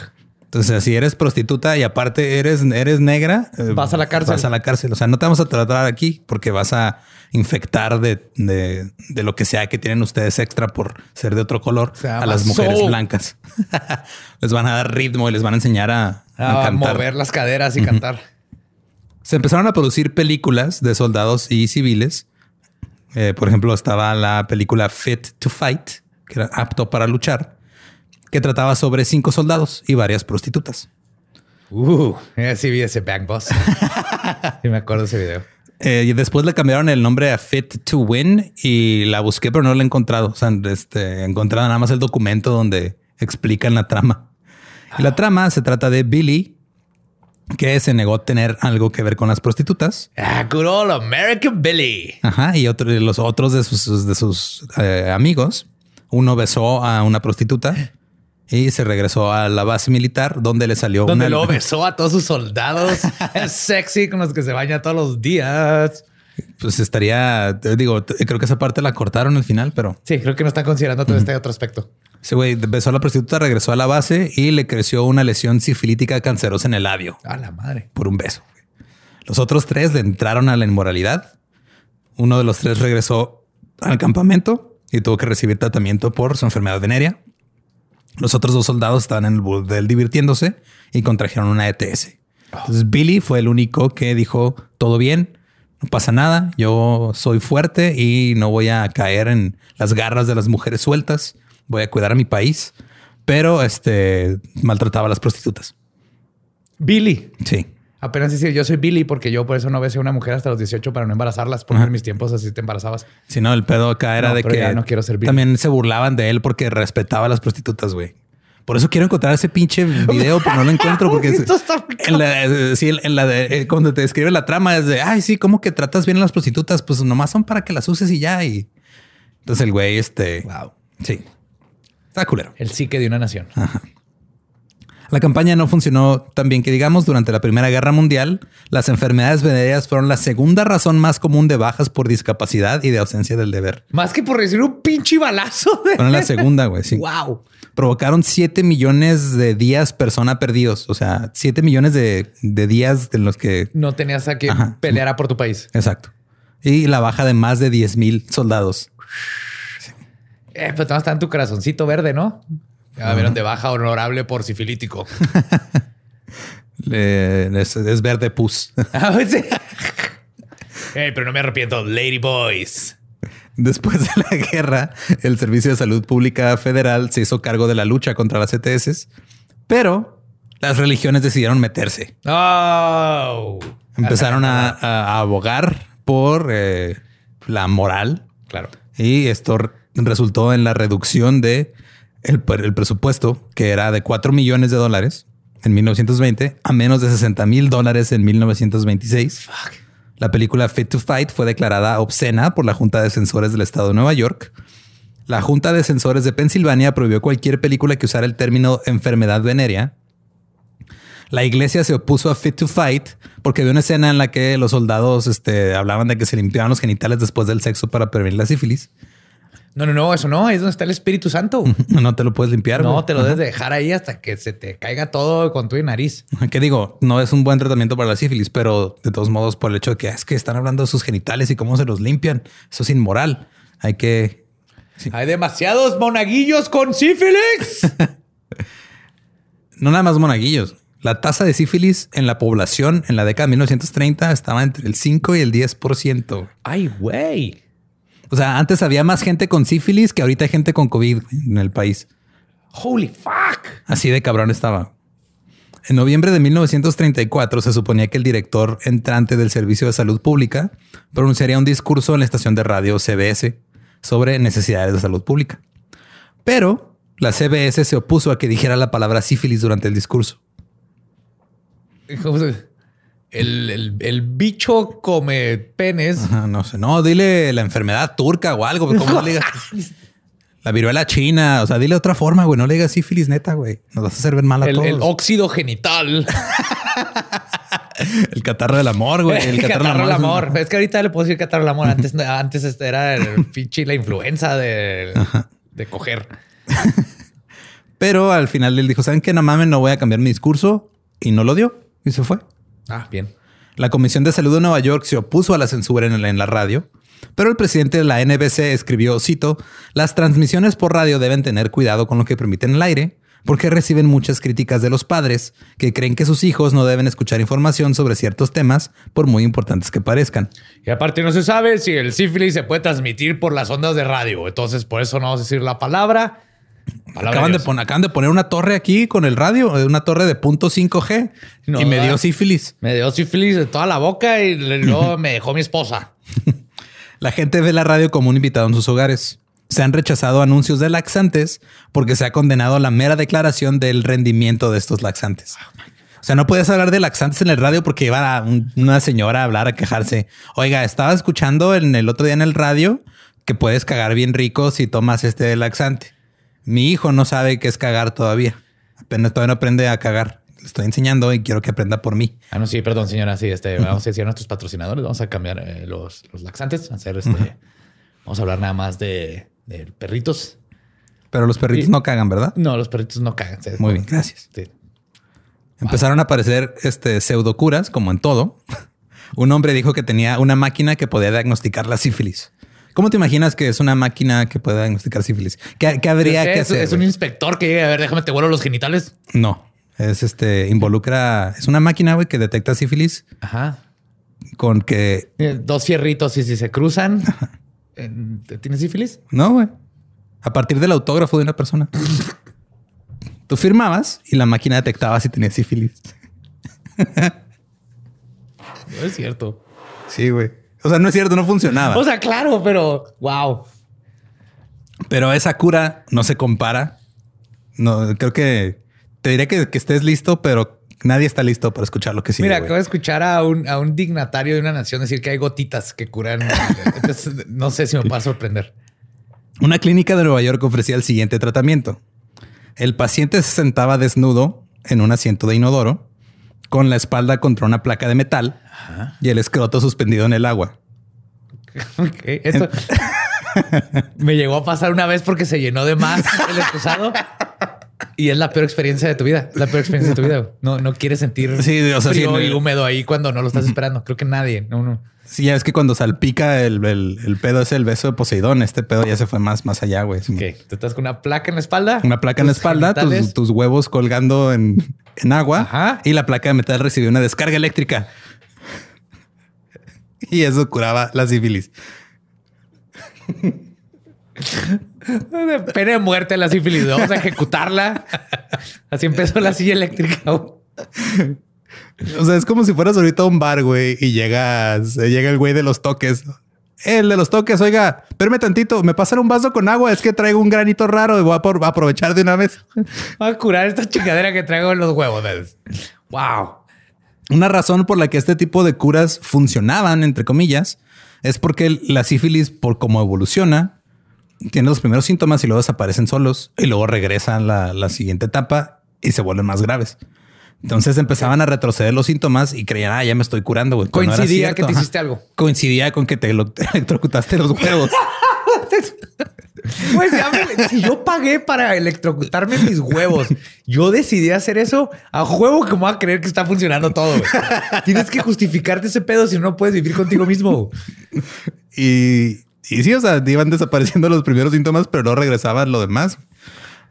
Speaker 1: Entonces, si eres prostituta y aparte eres, eres negra,
Speaker 2: eh, vas a la cárcel.
Speaker 1: Vas a la cárcel. O sea, no te vamos a tratar aquí porque vas a infectar de, lo que sea que tienen ustedes extra por ser de otro color a las mujeres blancas. les van a dar ritmo y les van a enseñar a,
Speaker 2: mover las caderas y cantar.
Speaker 1: Se empezaron a producir películas de soldados y civiles eh, por ejemplo, estaba la película Fit to Fight, que era apto para luchar, que trataba sobre cinco soldados y varias prostitutas.
Speaker 2: Uh, sí vi ese Bang Boss. sí me acuerdo de ese video.
Speaker 1: Eh, y después le cambiaron el nombre a Fit to Win y la busqué, pero no la he encontrado. O sea, este, encontrado nada más el documento donde explican la trama. Y la trama se trata de Billy, que se negó a tener algo que ver con las prostitutas.
Speaker 2: Ah, good old American Billy.
Speaker 1: Ajá. Y otro los otros de sus, de sus eh, amigos, uno besó a una prostituta y se regresó a la base militar donde le salió
Speaker 2: donde lo besó a todos sus soldados. es sexy con los que se baña todos los días.
Speaker 1: Pues estaría, digo, creo que esa parte la cortaron al final, pero
Speaker 2: sí, creo que no están considerando todo este otro aspecto.
Speaker 1: Ese güey besó a la prostituta, regresó a la base y le creció una lesión sifilítica cancerosa en el labio.
Speaker 2: A la madre.
Speaker 1: Por un beso. Los otros tres le entraron a la inmoralidad. Uno de los tres regresó al campamento y tuvo que recibir tratamiento por su enfermedad venérea. Los otros dos soldados estaban en el burdel divirtiéndose y contrajeron una ETS. Entonces Billy fue el único que dijo todo bien, no pasa nada, yo soy fuerte y no voy a caer en las garras de las mujeres sueltas voy a cuidar a mi país, pero este maltrataba a las prostitutas.
Speaker 2: Billy.
Speaker 1: Sí.
Speaker 2: Apenas decir, yo soy Billy porque yo por eso no besé a una mujer hasta los 18 para no embarazarlas, porque en mis tiempos así te embarazabas.
Speaker 1: Sí, no, el pedo acá era de que
Speaker 2: no quiero ser Billy.
Speaker 1: también se burlaban de él porque respetaba a las prostitutas, güey. Por eso quiero encontrar ese pinche video, pero no lo encuentro porque en la, sí, en la de, eh, cuando te describe la trama es de, ay, sí, ¿cómo que tratas bien a las prostitutas? Pues nomás son para que las uses y ya. Y entonces el güey, este,
Speaker 2: wow,
Speaker 1: sí. Está culero.
Speaker 2: El psique de una nación.
Speaker 1: La campaña no funcionó tan bien que digamos. Durante la Primera Guerra Mundial, las enfermedades venéreas fueron la segunda razón más común de bajas por discapacidad y de ausencia del deber.
Speaker 2: Más que por recibir un pinche balazo.
Speaker 1: Fueron la segunda, güey. Sí.
Speaker 2: Wow.
Speaker 1: Provocaron 7 millones de días persona perdidos. O sea, 7 millones de, días en los que
Speaker 2: no tenías a que pelear por tu país.
Speaker 1: Exacto. Y la baja de más de 10 mil soldados.
Speaker 2: Eh, pues está en tu corazoncito verde, ¿no? Ya vieron de baja honorable por sifilítico.
Speaker 1: es, verde pus.
Speaker 2: Ah, pues pero no me arrepiento, Lady Boys.
Speaker 1: Después de la guerra, el Servicio de Salud Pública Federal se hizo cargo de la lucha contra las ETS, pero las religiones decidieron meterse.
Speaker 2: Oh.
Speaker 1: Empezaron a, abogar por eh, la moral.
Speaker 2: Claro.
Speaker 1: Y esto resultó en la reducción de el, presupuesto, que era de 4 millones de dólares en 1920 a menos de 60 mil dólares en 1926. La película Fit to Fight fue declarada obscena por la Junta de Censores del Estado de Nueva York. La Junta de Censores de Pensilvania prohibió cualquier película que usara el término enfermedad venérea. La iglesia se opuso a Fit to Fight porque había una escena en la que los soldados este, hablaban de que se limpiaban los genitales después del sexo para prevenir la sífilis.
Speaker 2: No, no, no, eso no, es donde está el Espíritu Santo.
Speaker 1: No te lo puedes limpiar.
Speaker 2: No, te lo debes dejar ahí hasta que se te caiga todo con tu nariz.
Speaker 1: ¿Qué digo? No es un buen tratamiento para la sífilis, pero de todos modos, por el hecho de que es que están hablando de sus genitales y cómo se los limpian, eso es inmoral. Hay que.
Speaker 2: Hay demasiados monaguillos con sífilis.
Speaker 1: no nada más monaguillos. La tasa de sífilis en la población en la década de 1930 estaba entre el 5 y el 10%.
Speaker 2: Ay, güey.
Speaker 1: O sea, antes había más gente con sífilis que ahorita hay gente con COVID en el país.
Speaker 2: Holy fuck.
Speaker 1: Así de cabrón estaba. En noviembre de 1934 se suponía que el director entrante del Servicio de Salud Pública pronunciaría un discurso en la estación de radio CBS sobre necesidades de salud pública. Pero la CBS se opuso a que dijera la palabra sífilis durante el discurso.
Speaker 2: El, el, bicho come penes.
Speaker 1: no sé, no, dile la enfermedad turca o algo. ¿Cómo le digas? La viruela china. O sea, dile otra forma, güey. No le digas sífilis neta, güey. Nos vas a hacer ver mal a
Speaker 2: el,
Speaker 1: todos.
Speaker 2: El óxido genital.
Speaker 1: el catarro del amor, güey.
Speaker 2: El, catarro, del amor. Es que ahorita le puedo decir catarro del amor. Antes, antes este era el pinche la influenza de, de coger.
Speaker 1: Pero al final él dijo, ¿saben qué? No mames, no voy a cambiar mi discurso. Y no lo dio. Y se fue.
Speaker 2: Ah, bien.
Speaker 1: La Comisión de Salud de Nueva York se opuso a la censura en la radio pero el presidente de la NBC escribió, cito, las transmisiones por radio deben tener cuidado con lo que permiten el aire, porque reciben muchas críticas de los padres que creen que sus hijos no deben escuchar información sobre ciertos temas, por muy importantes que parezcan.
Speaker 2: Y aparte no se sabe si el sífilis se puede transmitir por las ondas de radio, entonces por eso no vamos a decir la palabra.
Speaker 1: Acaban de, de, poner una torre aquí con el radio, una torre de punto 5G y me dio sífilis.
Speaker 2: Me dio sífilis de toda la boca y luego me dejó mi esposa.
Speaker 1: La gente ve la radio como un invitado en sus hogares. Se han rechazado anuncios de laxantes porque se ha condenado la mera declaración del rendimiento de estos laxantes. O sea, no puedes hablar de laxantes en el radio porque iba una señora a hablar, a quejarse. Oiga, estaba escuchando en el otro día en el radio que puedes cagar bien rico si tomas este laxante. Mi hijo no sabe qué es cagar todavía. Apenas todavía no aprende a cagar le estoy enseñando y quiero que aprenda por mí.
Speaker 2: Ah, no, sí, perdón, señora. Sí, este, vamos a decir a nuestros patrocinadores, vamos a cambiar eh, los, laxantes, hacer este. Vamos a hablar nada más de, perritos.
Speaker 1: Pero los perritos no cagan, ¿verdad?
Speaker 2: No, los perritos no cagan.
Speaker 1: Muy bien, gracias. Empezaron a aparecer este, pseudocuras, como en todo. Un hombre dijo que tenía una máquina que podía diagnosticar la sífilis. ¿Cómo te imaginas que es una máquina que pueda diagnosticar sífilis? ¿Qué, habría que hacer?
Speaker 2: Es un inspector que llega a ver, déjame te vuelo los genitales.
Speaker 1: No. Es este, involucra, es una máquina, güey, que detecta sífilis.
Speaker 2: Ajá.
Speaker 1: Con que.
Speaker 2: Dos fierritos y si se cruzan, ¿tienes sífilis?
Speaker 1: No, güey. A partir del autógrafo de una persona. Tú firmabas y la máquina detectaba si tenías sífilis.
Speaker 2: no es cierto.
Speaker 1: Sí, güey. O sea, no es cierto, no funcionaba.
Speaker 2: O sea, claro, pero wow.
Speaker 1: Pero esa cura no se compara. No, creo que te diré que, estés listo, pero nadie está listo para escuchar lo que sigue.
Speaker 2: Mira, acabo de escuchar a un, a un dignatario de una nación decir que hay gotitas que curan. Entonces, no sé si me va a sorprender.
Speaker 1: Una clínica de Nueva York ofrecía el siguiente tratamiento. El paciente se sentaba desnudo en un asiento de inodoro, con la espalda contra una placa de metal y el escroto suspendido en el agua.
Speaker 2: Esto me llegó a pasar una vez porque se llenó de más el excusado y es la peor experiencia de tu vida. La peor experiencia de tu vida. No, no quieres sentir frío y húmedo ahí cuando no lo estás esperando. Creo que nadie. No, no.
Speaker 1: Sí, ya es que cuando salpica el, el, pedo es el beso de Poseidón. Este pedo ya se fue más, más allá, güey.
Speaker 2: ¿Qué? ¿Tú estás con una placa en la espalda?
Speaker 1: Una placa en la espalda, tus, huevos colgando en, en agua y la placa de metal recibió una descarga eléctrica. Y eso curaba la sífilis.
Speaker 2: Pena de muerte la sífilis. Vamos a ejecutarla. Así empezó la silla eléctrica. O
Speaker 1: sea, es como si fueras ahorita a un bar, güey, y llegas, llega el güey de los toques. El de los toques, oiga, espérame tantito, me pasan un vaso con agua, es que traigo un granito raro y voy a, aprovechar de una vez.
Speaker 2: Voy a curar esta chingadera que traigo en los huevos. Wow.
Speaker 1: Una razón por la que este tipo de curas funcionaban, entre comillas, es porque la sífilis, por cómo evoluciona, tiene los primeros síntomas y luego desaparecen solos y luego regresan la, la siguiente etapa y se vuelven más graves. Entonces empezaban a retroceder los síntomas y creían, ah, ya me estoy curando, güey.
Speaker 2: Coincidía que te hiciste algo.
Speaker 1: Coincidía con que te electrocutaste los huevos.
Speaker 2: Pues si yo pagué para electrocutarme mis huevos, yo decidí hacer eso a juego que me voy a creer que está funcionando todo. Tienes que justificarte ese pedo si no puedes vivir contigo mismo.
Speaker 1: Y y sí, o sea, iban desapareciendo los primeros síntomas, pero no regresaban lo demás.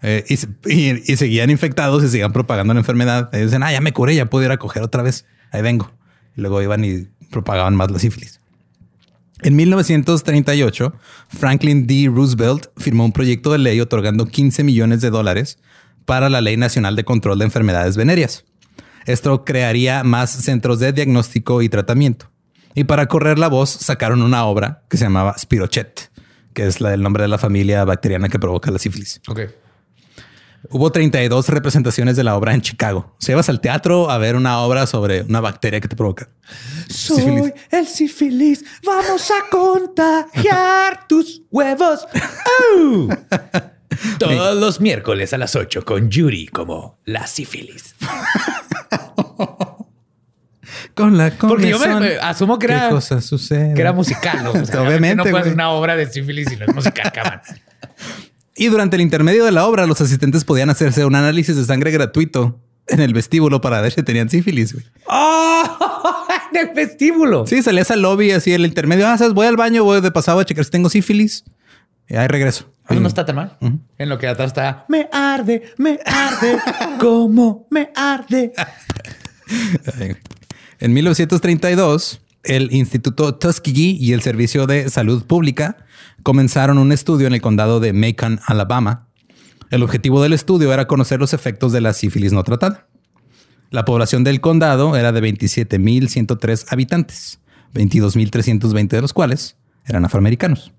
Speaker 1: Eh, y, seguían infectados y seguían propagando la enfermedad. Y dicen, ah, ya me curé, ya puedo ir a coger otra vez. Ahí vengo. Y luego iban y propagaban más la sífilis. En 1938, Franklin D. Roosevelt firmó un proyecto de ley otorgando 15 millones de dólares para la Ley Nacional de Control de Enfermedades Venéreas. Esto crearía más centros de diagnóstico y tratamiento. Y para correr la voz sacaron una obra que se llamaba Spirochet, que es la, el nombre de la familia bacteriana que provoca la sífilis.
Speaker 2: Ok.
Speaker 1: Hubo 32 representaciones de la obra en Chicago. Se ibas al teatro a ver una obra sobre una bacteria que te provoca.
Speaker 2: Soy
Speaker 1: sífilis.
Speaker 2: el sífilis. Vamos a contagiar tus huevos. Todos los miércoles a las 8 con Yuri como la sífilis.
Speaker 1: Con la
Speaker 2: Porque yo me, asumo que
Speaker 1: ¿Qué
Speaker 2: era,
Speaker 1: cosas suceden?
Speaker 2: que era musical. ¿no? O sea,
Speaker 1: Obviamente,
Speaker 2: No puede ser una obra de sífilis si no es musical, cabrón.
Speaker 1: Y durante el intermedio de la obra, los asistentes podían hacerse un análisis de sangre gratuito en el vestíbulo para ver si tenían sífilis. güey.
Speaker 2: ¡Oh! En el vestíbulo.
Speaker 1: Sí, salías al lobby así en el intermedio. Ah, ¿sabes? voy al baño, voy de pasado a checar si tengo sífilis. Y ahí regreso.
Speaker 2: Pues no está tan mal. En lo que atrás está me arde, me arde, como me arde.
Speaker 1: En 1932, el Instituto Tuskegee y el Servicio de Salud Pública comenzaron un estudio en el condado de Macon, Alabama. El objetivo del estudio era conocer los efectos de la sífilis no tratada. La población del condado era de 27.103 habitantes, 22.320 de los cuales eran afroamericanos.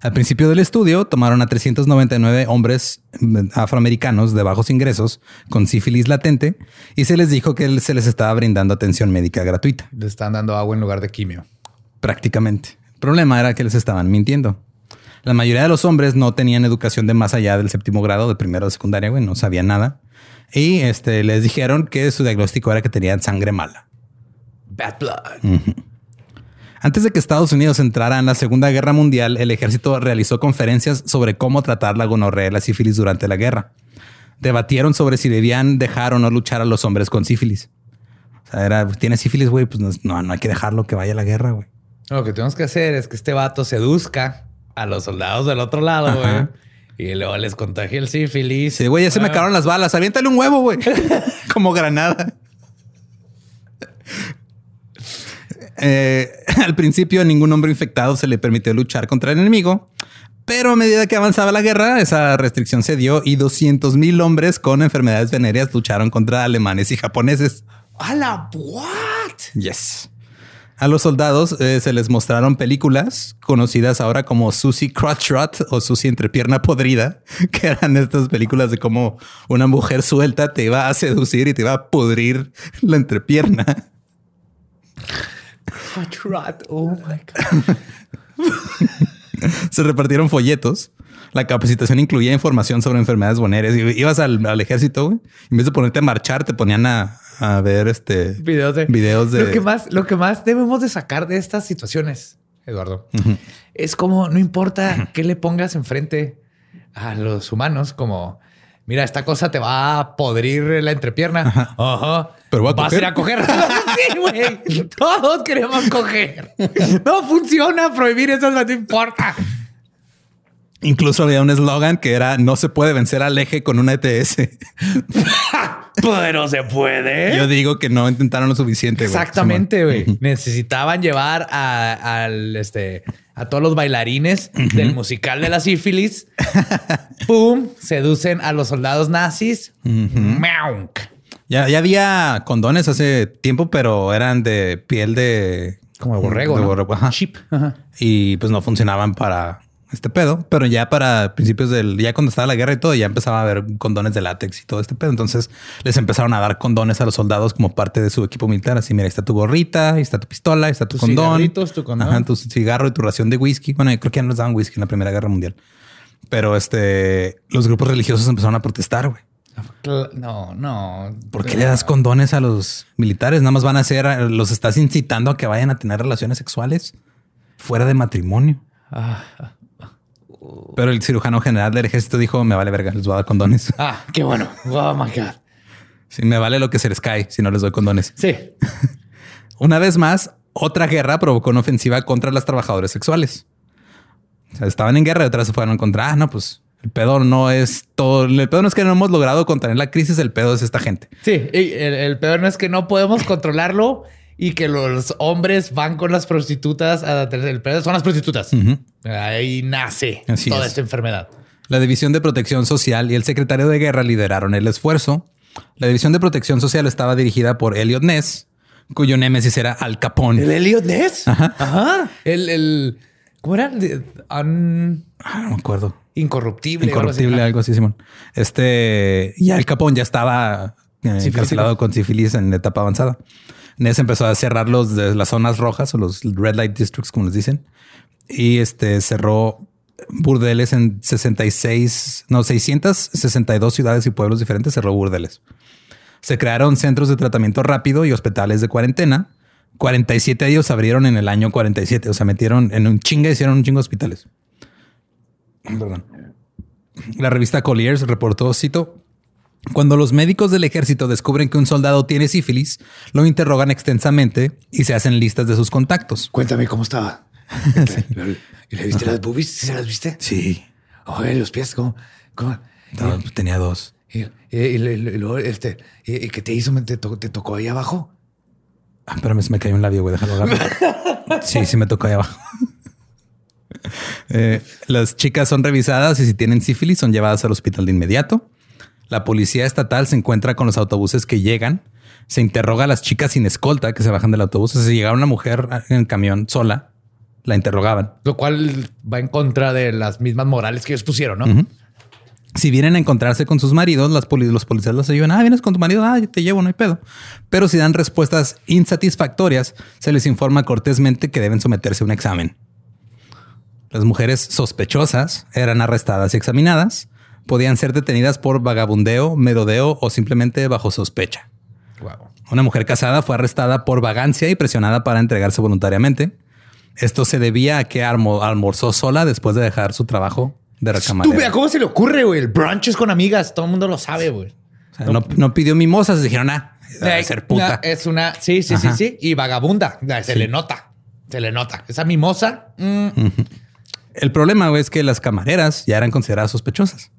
Speaker 1: Al principio del estudio tomaron a 399 hombres mm, afroamericanos de bajos ingresos con sífilis latente y se les dijo que se les estaba brindando atención médica gratuita,
Speaker 2: Le están dando agua en lugar de quimio.
Speaker 1: prácticamente. El problema era que les estaban mintiendo. La mayoría de los hombres no tenían educación de más allá del séptimo grado de primero de secundaria, güey, no sabían nada. Y este, les dijeron que su diagnóstico era que tenían sangre mala.
Speaker 2: Bad blood.
Speaker 1: Antes de que Estados Unidos entrara en la Segunda Guerra Mundial, el ejército realizó conferencias sobre cómo tratar la gonorrea y la sífilis durante la guerra. Debatieron sobre si debían dejar o no luchar a los hombres con sífilis. O sea, era, tiene sífilis, güey, pues no, no, hay que dejarlo que vaya a la guerra, güey.
Speaker 2: Lo que tenemos que hacer es que este vato seduzca a los soldados del otro lado, güey. Y luego les contagia el sífilis.
Speaker 1: Sí, güey, ya se me
Speaker 2: Ah.
Speaker 1: acabaron las balas. Aviéntale un huevo, güey. Como granada. Eh, al principio, ningún hombre infectado se le permitió luchar contra el enemigo. Pero a medida que avanzaba la guerra, esa restricción se dio y 200 mil hombres con enfermedades venéreas lucharon contra alemanes y japoneses.
Speaker 2: ¡A la what!
Speaker 1: Yes. A los soldados eh, se les mostraron películas conocidas ahora como Susie Crotch Rot o Susie Entrepierna Podrida, que eran estas películas de cómo una mujer suelta te iba a seducir y te iba a pudrir la entrepierna.
Speaker 2: Hot rot. Oh my God.
Speaker 1: Se repartieron folletos. La capacitación incluía información sobre enfermedades venéreas. Ibas al, al ejército, güey. En vez de ponerte a marchar, te ponían a, a ver este
Speaker 2: Videos de.
Speaker 1: videos de
Speaker 2: Lo que más, lo que más debemos de sacar de estas situaciones, Eduardo, es como no importa qué le pongas enfrente a los humanos, como mira, esta cosa te va a podrir la entrepierna. Ajá.
Speaker 1: Pero voy a
Speaker 2: Vas a ir a coger. sí, güey. Todos queremos coger. No funciona prohibir eso, no te importa.
Speaker 1: Incluso había un eslogan que era no se puede vencer al eje con una ETS.
Speaker 2: Pero se puede.
Speaker 1: Yo digo que no intentaron lo suficiente. güey.
Speaker 2: Exactamente, güey. Necesitaban llevar a, al, este, a todos los bailarines del musical de la sífilis. Pum, seducen a los soldados nazis. Miau.
Speaker 1: Ya, ya había condones hace tiempo, pero eran de piel de
Speaker 2: Como de borrego,
Speaker 1: de
Speaker 2: ¿no?
Speaker 1: borrego, ajá.
Speaker 2: Chip. Ajá.
Speaker 1: Y pues no funcionaban para este pedo, pero ya para principios del, ya cuando estaba la guerra y todo, ya empezaba a haber condones de látex y todo este pedo. Entonces les empezaron a dar condones a los soldados como parte de su equipo militar. Así, mira, ahí está tu gorrita, ahí está tu pistola, ahí está tu
Speaker 2: Tus
Speaker 1: condón.
Speaker 2: tu condón.
Speaker 1: Ajá, tu cigarro y tu ración de whisky. Bueno, yo creo que ya no les daban whisky en la Primera Guerra Mundial. Pero este, los grupos religiosos empezaron a protestar, güey.
Speaker 2: Cl- No, no.
Speaker 1: ¿Por qué le das condones a los militares? Nada más van a hacer, los estás incitando a que vayan a tener relaciones sexuales fuera de matrimonio.
Speaker 2: Ah,
Speaker 1: Pero el cirujano general del ejército dijo, me vale verga, les voy a dar condones.
Speaker 2: ah, qué bueno. Oh my God.
Speaker 1: Sí, me vale lo que se les cae si no les doy condones.
Speaker 2: Sí.
Speaker 1: Una vez más, otra guerra provocó una ofensiva contra los trabajadores sexuales. O sea, estaban en guerra y otras se fueron contra, ah, no, pues el pedo no es todo, el pedo no es que no hemos logrado contener la crisis, el pedo es esta gente.
Speaker 2: Sí, y el, el peor no es que no podemos controlarlo y que los hombres van con las prostitutas a tener el pedo. Son las prostitutas. Ahí nace toda esta enfermedad.
Speaker 1: La División de Protección Social y el secretario de Guerra lideraron el esfuerzo. La División de Protección Social estaba dirigida por Elliot Ness, cuyo némesis era Al Capone.
Speaker 2: ¿El Elliot Ness? Ajá. Ajá. El, ¿Cómo era?
Speaker 1: Ah, no me acuerdo.
Speaker 2: Incorruptible.
Speaker 1: Incorruptible, algo así, Simón. Este, y Al Capone ya estaba eh, encarcelado con sífilis en etapa avanzada. Ness empezó a cerrar los de las zonas rojas o los red light districts, como les dicen, y este cerró burdeles en 66, no, 662 ciudades y pueblos diferentes, cerró burdeles. Se crearon centros de tratamiento rápido y hospitales de cuarentena. 47 de ellos abrieron en el año 47, o sea, metieron en un chinga, hicieron un chingo de hospitales. Perdón. La revista Colliers reportó, cito, cuando los médicos del ejército descubren que un soldado tiene sífilis, lo interrogan extensamente y se hacen listas de sus contactos.
Speaker 2: Cuéntame cómo estaba. ¿Y le viste las boobies? ¿Se las viste?
Speaker 1: Sí.
Speaker 2: Oye, los pies, ¿cómo?
Speaker 1: ¿Cómo? tenía dos.
Speaker 2: Y, luego, este, ¿y, qué te hizo? ¿Te, ¿Te, tocó ahí abajo?
Speaker 1: Ah, espérame, se me cayó un labio, güey. Déjalo agarrar. sí, sí me tocó ahí abajo. Eh, las chicas son revisadas y si tienen sífilis son llevadas al hospital de inmediato. La policía estatal se encuentra con los autobuses que llegan. Se interroga a las chicas sin escolta que se bajan del autobús. si llegaba una mujer en el camión sola, la interrogaban.
Speaker 2: Lo cual va en contra de las mismas morales que ellos pusieron, ¿no?
Speaker 1: Si vienen a encontrarse con sus maridos, los policías los ayudan. Ah, vienes con tu marido. Ah, yo te llevo, no hay pedo. Pero si dan respuestas insatisfactorias, se les informa cortésmente que deben someterse a un examen. Las mujeres sospechosas eran arrestadas y examinadas podían ser detenidas por vagabundeo, merodeo o simplemente bajo sospecha. Una mujer casada fue arrestada por vagancia y presionada para entregarse voluntariamente. Esto se debía a que almorzó sola después de dejar su trabajo de recamarera.
Speaker 2: ¿cómo se le ocurre, güey? El brunch es con amigas, todo el mundo lo sabe, güey.
Speaker 1: no, pidió mimosas, dijeron, ah, debe ser puta.
Speaker 2: es una, sí, sí, sí, sí. Y vagabunda, se le nota, se le nota. Esa mimosa. Mm.
Speaker 1: El problema, güey, es que las camareras ya eran consideradas sospechosas.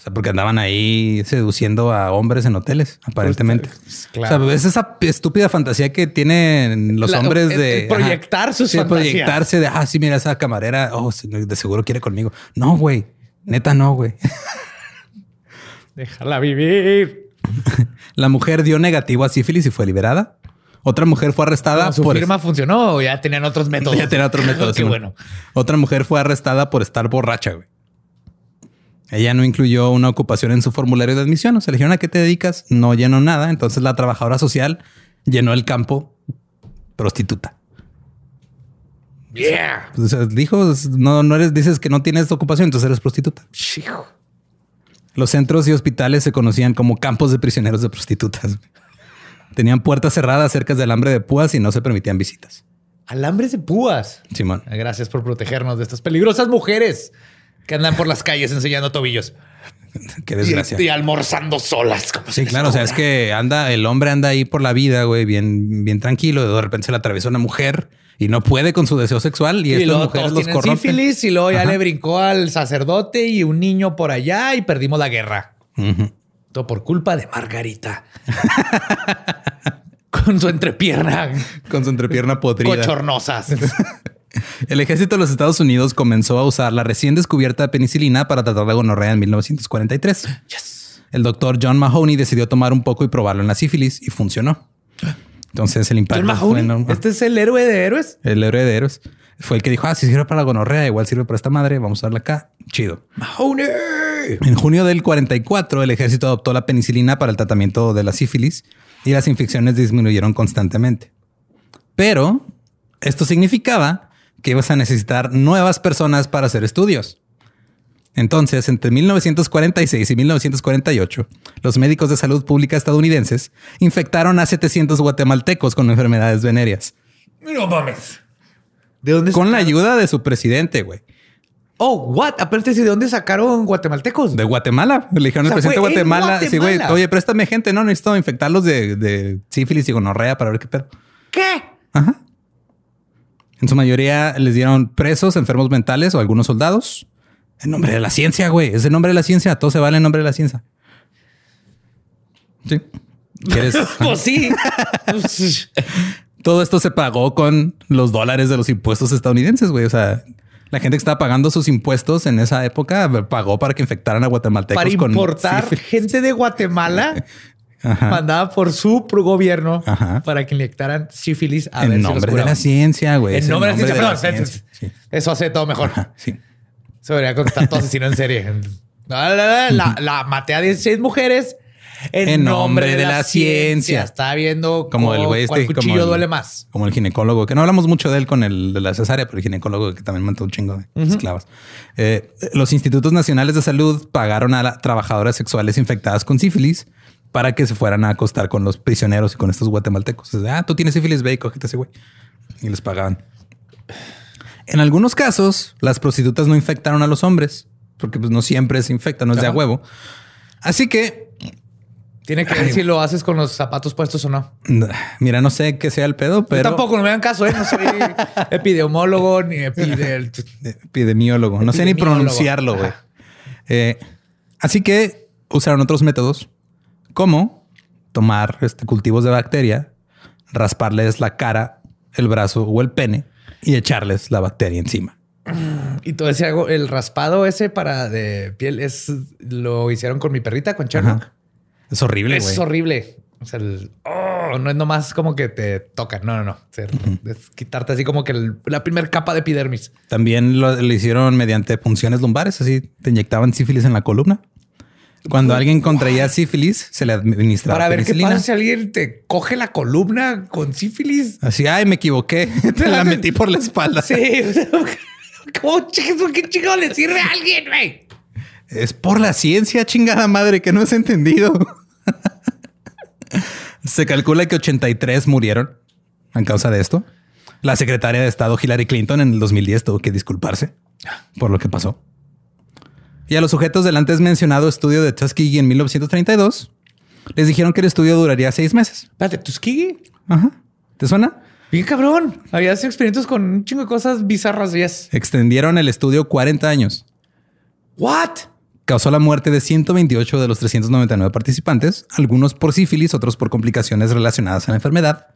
Speaker 1: O sea, porque andaban ahí seduciendo a hombres en hoteles, aparentemente. Pues, o sea, es esa estúpida fantasía que tienen los hombres de
Speaker 2: proyectar sus fantasías.
Speaker 1: proyectarse de ah, sí, mira esa camarera. Oh, de seguro quiere conmigo. No, güey. Neta, no, güey.
Speaker 2: Déjala vivir.
Speaker 1: La mujer dio negativo a sífilis y fue liberada. Otra mujer fue arrestada.
Speaker 2: ¿Su firma funcionó o ya tenían otros métodos?
Speaker 1: Ya tenían otros métodos. Qué bueno. Otra mujer fue arrestada por estar borracha, güey. Ella no incluyó una ocupación en su formulario de admisión. O sea, le dijeron a qué te dedicas. No llenó nada. Entonces la trabajadora social llenó el campo prostituta.
Speaker 2: Yeah.
Speaker 1: dijo, no, no eres, dices que no tienes ocupación, entonces eres prostituta. Los centros y hospitales se conocían como campos de prisioneros de prostitutas. Tenían puertas cerradas cerca del alambre de púas y no se permitían visitas.
Speaker 2: Alambres de púas.
Speaker 1: Simón.
Speaker 2: Gracias por protegernos de estas peligrosas mujeres que andan por las calles enseñando tobillos.
Speaker 1: Qué desgracia.
Speaker 2: Y, almorzando solas.
Speaker 1: sí, claro. O sea, es que anda, el hombre anda ahí por la vida, güey, bien, bien tranquilo. De repente se le atraviesa una mujer y no puede con su deseo sexual. Y, y estas mujeres los corrompen. sífilis
Speaker 2: y luego ya le brincó al sacerdote y un niño por allá y perdimos la guerra. Todo por culpa de Margarita. con su entrepierna.
Speaker 1: Con su entrepierna podrida.
Speaker 2: Cochornosas.
Speaker 1: El ejército de los Estados Unidos comenzó a usar la recién descubierta penicilina para tratar la gonorrea en 1943. El doctor John Mahoney decidió tomar un poco y probarlo en la sífilis y funcionó. Entonces el impacto fue
Speaker 2: Este es el héroe de héroes.
Speaker 1: El héroe de héroes. Fue el que dijo, ah, si sirve para la gonorrea, igual sirve para esta madre, vamos a darla acá. Chido.
Speaker 2: Mahoney.
Speaker 1: En junio del 44, el ejército adoptó la penicilina para el tratamiento de la sífilis y las infecciones disminuyeron constantemente. Pero esto significaba que ibas a necesitar nuevas personas para hacer estudios. Entonces, entre 1946 y 1948, los médicos de salud pública estadounidenses infectaron a 700 guatemaltecos con enfermedades venéreas.
Speaker 2: No mames.
Speaker 1: ¿De dónde? Con la ayuda de su presidente, güey.
Speaker 2: Oh, what? Aparte, ¿de dónde sacaron guatemaltecos?
Speaker 1: De Guatemala. Le dijeron al presidente de Guatemala. Sí, güey. Oye, préstame gente. No necesito infectarlos de, de sífilis y gonorrea para ver qué pedo.
Speaker 2: ¿Qué?
Speaker 1: Ajá. En su mayoría les dieron presos, enfermos mentales o algunos soldados. En nombre de la ciencia, güey. Es el nombre de la ciencia. Todo se vale en nombre de la ciencia. Sí. ¿Quieres?
Speaker 2: pues sí.
Speaker 1: Todo esto se pagó con los dólares de los impuestos estadounidenses, güey. O sea, la gente que estaba pagando sus impuestos en esa época pagó para que infectaran a guatemaltecos
Speaker 2: para
Speaker 1: con
Speaker 2: importar gente de Guatemala
Speaker 1: Ajá.
Speaker 2: mandada por su gobierno
Speaker 1: Ajá.
Speaker 2: para que inyectaran sífilis a ver
Speaker 1: En
Speaker 2: si los
Speaker 1: nombre de
Speaker 2: curaban.
Speaker 1: la ciencia, güey.
Speaker 2: En nombre de la ciencia.
Speaker 1: Sí.
Speaker 2: Eso hace todo mejor.
Speaker 1: Ajá, sí.
Speaker 2: Se debería contar todo asesino en serie. La, la, la, la maté a 16 mujeres en, nombre de, la, ciencia. Está viendo
Speaker 1: Como
Speaker 2: cu-
Speaker 1: el güey este,
Speaker 2: cuchillo
Speaker 1: como el-
Speaker 2: duele más.
Speaker 1: Como el ginecólogo, que no hablamos mucho de él con el de la cesárea, pero el ginecólogo que también mató un chingo de esclavas. Eh, los institutos nacionales de salud pagaron a trabajadoras sexuales infectadas con sífilis para que se fueran a acostar con los prisioneros y con estos guatemaltecos. O sea, ah, tú tienes sífilis, ve y cógete ese güey. Y les pagaban. En algunos casos, las prostitutas no infectaron a los hombres, porque pues no siempre se infecta, no es de a huevo. Así que
Speaker 2: Tiene que ver si lo haces con los zapatos puestos o no.
Speaker 1: Mira, no sé qué sea el pedo, pero
Speaker 2: Yo tampoco, no me dan caso, ¿eh? No soy epidemiólogo ni epide...
Speaker 1: epidemiólogo. No sé ni pronunciarlo, güey. Eh, así que usaron otros métodos, como tomar este, cultivos de bacteria, rasparles la cara, el brazo o el pene y echarles la bacteria encima.
Speaker 2: Y todo ese hago, el raspado ese para de piel es lo hicieron con mi perrita, con Sherlock.
Speaker 1: Ajá. Es horrible.
Speaker 2: Es horrible. O sea, el- oh, no es nomás como que te tocan. No, no, no. O sea, Es quitarte así como que el- la primera capa de epidermis.
Speaker 1: También lo, lo hicieron mediante punciones lumbares, así te inyectaban sífilis en la columna. Cuando alguien contraía sífilis, se le administraba
Speaker 2: Para ver qué pasa si alguien te coge la columna con sífilis.
Speaker 1: Así, ay, me equivoqué. Te la metí por la espalda.
Speaker 2: Sí. o sea, ¿Cómo chingados- ¿Qué chingados le sirve a alguien, güey?
Speaker 1: Es por la ciencia, chingada madre, que no has entendido. Se calcula que 83 murieron a causa de esto. La secretaria de Estado Hillary Clinton en el 2010 tuvo que disculparse por lo que pasó. Y a los sujetos del antes mencionado estudio de Tuskegee en 1932 les dijeron que el estudio duraría seis meses.
Speaker 2: Espérate, Tuskegee.
Speaker 1: Ajá. ¿Te suena?
Speaker 2: Bien cabrón. Había hecho experimentos con un chingo de cosas bizarras. Yes.
Speaker 1: Extendieron el estudio 40 años.
Speaker 2: What?
Speaker 1: causó la muerte de 128 de los 399 participantes, algunos por sífilis, otros por complicaciones relacionadas a la enfermedad.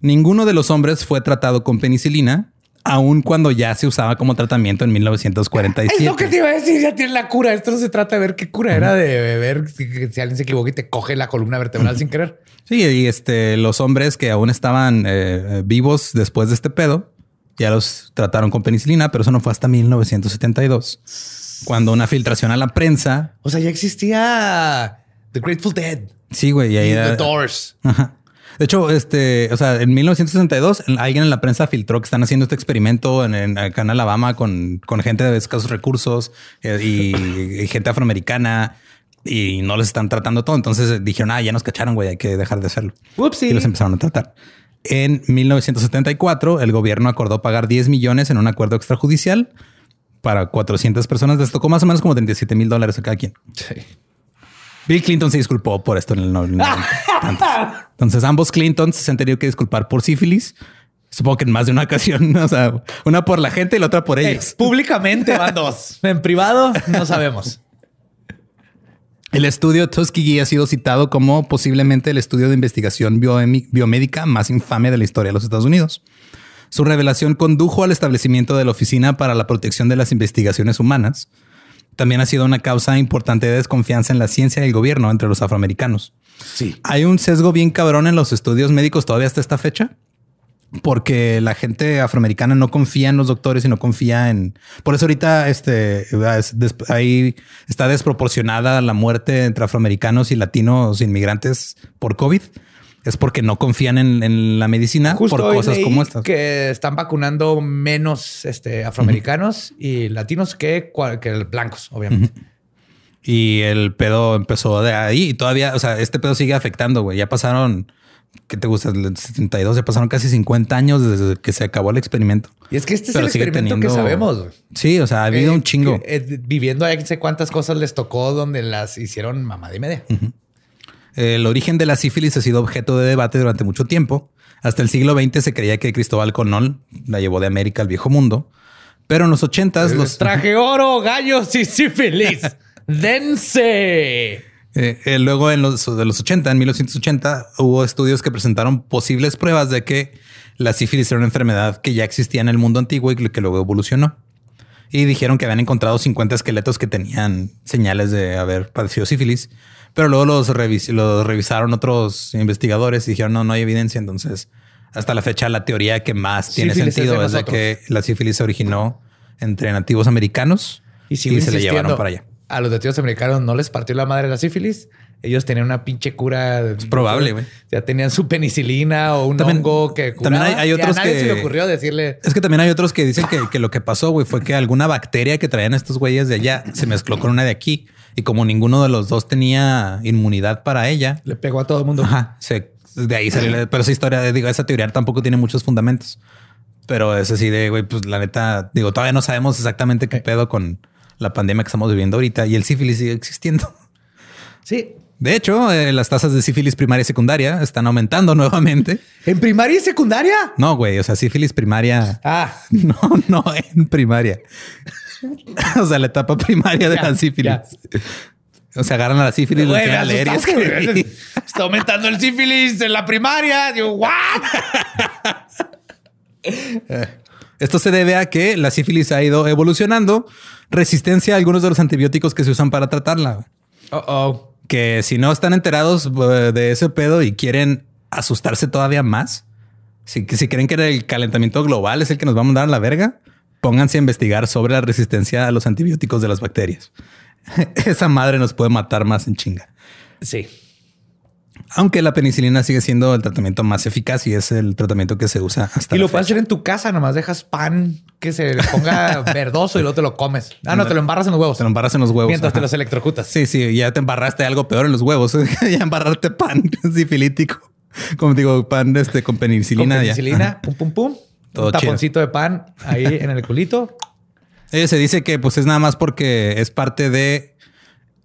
Speaker 1: Ninguno de los hombres fue tratado con penicilina, aun cuando ya se usaba como tratamiento en 1947.
Speaker 2: Es lo que te iba a decir. Ya tiene la cura. Esto no se trata de ver qué cura era de ver si, si alguien se equivoca y te coge la columna vertebral sin querer.
Speaker 1: Sí, y este, los hombres que aún estaban eh, eh, vivos después de este pedo, ya los trataron con penicilina, pero eso no fue hasta 1972, cuando una filtración a la prensa.
Speaker 2: O sea, ya existía The Grateful Dead,
Speaker 1: Sí, güey, y ahí
Speaker 2: The Doors.
Speaker 1: Ajá. De hecho, este, o sea, en 1962 alguien en la prensa filtró que están haciendo este experimento en, en- acá en Alabama con, con gente de escasos recursos eh, y, y gente afroamericana y no les están tratando todo. Entonces dijeron, ah, ya nos cacharon, güey, hay que dejar de hacerlo.
Speaker 2: Upsi.
Speaker 1: Y los empezaron a tratar. En 1974, el gobierno acordó pagar 10 millones en un acuerdo extrajudicial para 400 personas. Les tocó más o menos como 37 mil dólares a cada quien.
Speaker 2: Sí.
Speaker 1: Bill Clinton se disculpó por esto en el no- en el- antes. Entonces ambos Clintons se han tenido que disculpar por sífilis. Supongo que en más de una ocasión, o sea, una por la gente y la otra por
Speaker 2: Ey,
Speaker 1: ellos.
Speaker 2: públicamente van dos. En privado no sabemos.
Speaker 1: El estudio Tuskegee ha sido citado como posiblemente el estudio de investigación biomédica más infame de la historia de los Estados Unidos. Su revelación condujo al establecimiento de la Oficina para la Protección de las Investigaciones Humanas. También ha sido una causa importante de desconfianza en la ciencia y el gobierno entre los afroamericanos.
Speaker 2: Sí.
Speaker 1: Hay un sesgo bien cabrón en los estudios médicos todavía hasta esta fecha. Porque la gente afroamericana no confía en los doctores y no confía en... Por eso ahorita este, ahí está desproporcionada la muerte entre afroamericanos y latinos inmigrantes por COVID. Es porque no confían en, en la medicina
Speaker 2: Justo
Speaker 1: por cosas como estas.
Speaker 2: Que están vacunando menos este, afroamericanos y latinos que, que blancos, obviamente.
Speaker 1: Y el pedo empezó de ahí y todavía, o sea, este pedo sigue afectando, güey. Ya pasaron, ¿qué te gusta? El 72, ya pasaron casi 50 años desde que se acabó el experimento.
Speaker 2: Y es que este
Speaker 1: Pero
Speaker 2: es el experimento que sabemos.
Speaker 1: Sí, o sea, ha habido
Speaker 2: Eh,
Speaker 1: un chingo.
Speaker 2: eh, viviendo ahí, no sé cuántas cosas les tocó donde las hicieron mamada y media.
Speaker 1: El origen de la sífilis ha sido objeto de debate durante mucho tiempo. Hasta el siglo XX se creía que Cristóbal Colón la llevó de América al viejo mundo. Pero en los ochentas los
Speaker 2: traje oro, gallos y sífilis. Dense.
Speaker 1: Eh, eh, luego en los de los 80, en 1980, hubo estudios que presentaron posibles pruebas de que la sífilis era una enfermedad que ya existía en el mundo antiguo y que luego evolucionó. Y dijeron que habían encontrado 50 esqueletos que tenían señales de haber padecido sífilis, pero luego los, los revisaron otros investigadores y dijeron no, no hay evidencia. Entonces, hasta la fecha, la teoría que más tiene sentido es, de que la sífilis se originó entre nativos americanos y, y se le llevaron para allá
Speaker 2: a los nativos americanos no les partió la madre la sífilis. Ellos tenían una pinche cura.
Speaker 1: Es probable, güey.
Speaker 2: Ya tenían su penicilina o un hongo que
Speaker 1: curaba. También hay, otros
Speaker 2: nadie
Speaker 1: que.
Speaker 2: se le ocurrió decirle.
Speaker 1: Es que también hay otros que dicen que, lo que pasó, güey, fue que alguna bacteria que traían estos güeyes de allá se mezcló con una de aquí. Y como ninguno de los dos tenía inmunidad para ella,
Speaker 2: le pegó a todo el mundo.
Speaker 1: Ajá. de ahí salió. pero esa historia, digo, esa teoría tampoco tiene muchos fundamentos. Pero es así de, güey, pues la neta, digo, todavía no sabemos exactamente qué pedo con la pandemia que estamos viviendo ahorita y el sífilis sigue existiendo.
Speaker 2: Sí.
Speaker 1: De hecho, eh, las tasas de sífilis primaria y secundaria están aumentando nuevamente.
Speaker 2: ¿En primaria y secundaria?
Speaker 1: No, güey. O sea, sífilis primaria.
Speaker 2: Ah.
Speaker 1: No, no en primaria. o sea, la etapa primaria de la sífilis. O sea, agarran a la sífilis
Speaker 2: y leer Está aumentando el sífilis en la primaria. Digo, ¿what?
Speaker 1: Esto se debe a que la sífilis ha ido evolucionando resistencia a algunos de los antibióticos que se usan para tratarla.
Speaker 2: oh.
Speaker 1: Que si no están enterados eh, de ese pedo y quieren asustarse todavía más, si, si creen que el calentamiento global es el que nos va a mandar a la verga, pónganse a investigar sobre la resistencia a los antibióticos de las bacterias. Esa madre nos puede matar más en chinga.
Speaker 2: Sí.
Speaker 1: Aunque la penicilina sigue siendo el tratamiento más eficaz y es el tratamiento que se usa hasta.
Speaker 2: Y lo puedes hacer en tu casa, nomás dejas pan que se ponga verdoso y luego te lo comes. Ah, no, te lo embarras en los huevos.
Speaker 1: Te lo embarras en los huevos.
Speaker 2: Mientras te los electrocutas.
Speaker 1: Sí, sí, ya te embarraste algo peor en los huevos. ya embarrarte pan sifilítico. Como digo, pan este, con penicilina.
Speaker 2: Con penicilina, pum, pum, pum. Todo un taponcito de pan ahí en el culito.
Speaker 1: Eh, se dice que pues es nada más porque es parte de...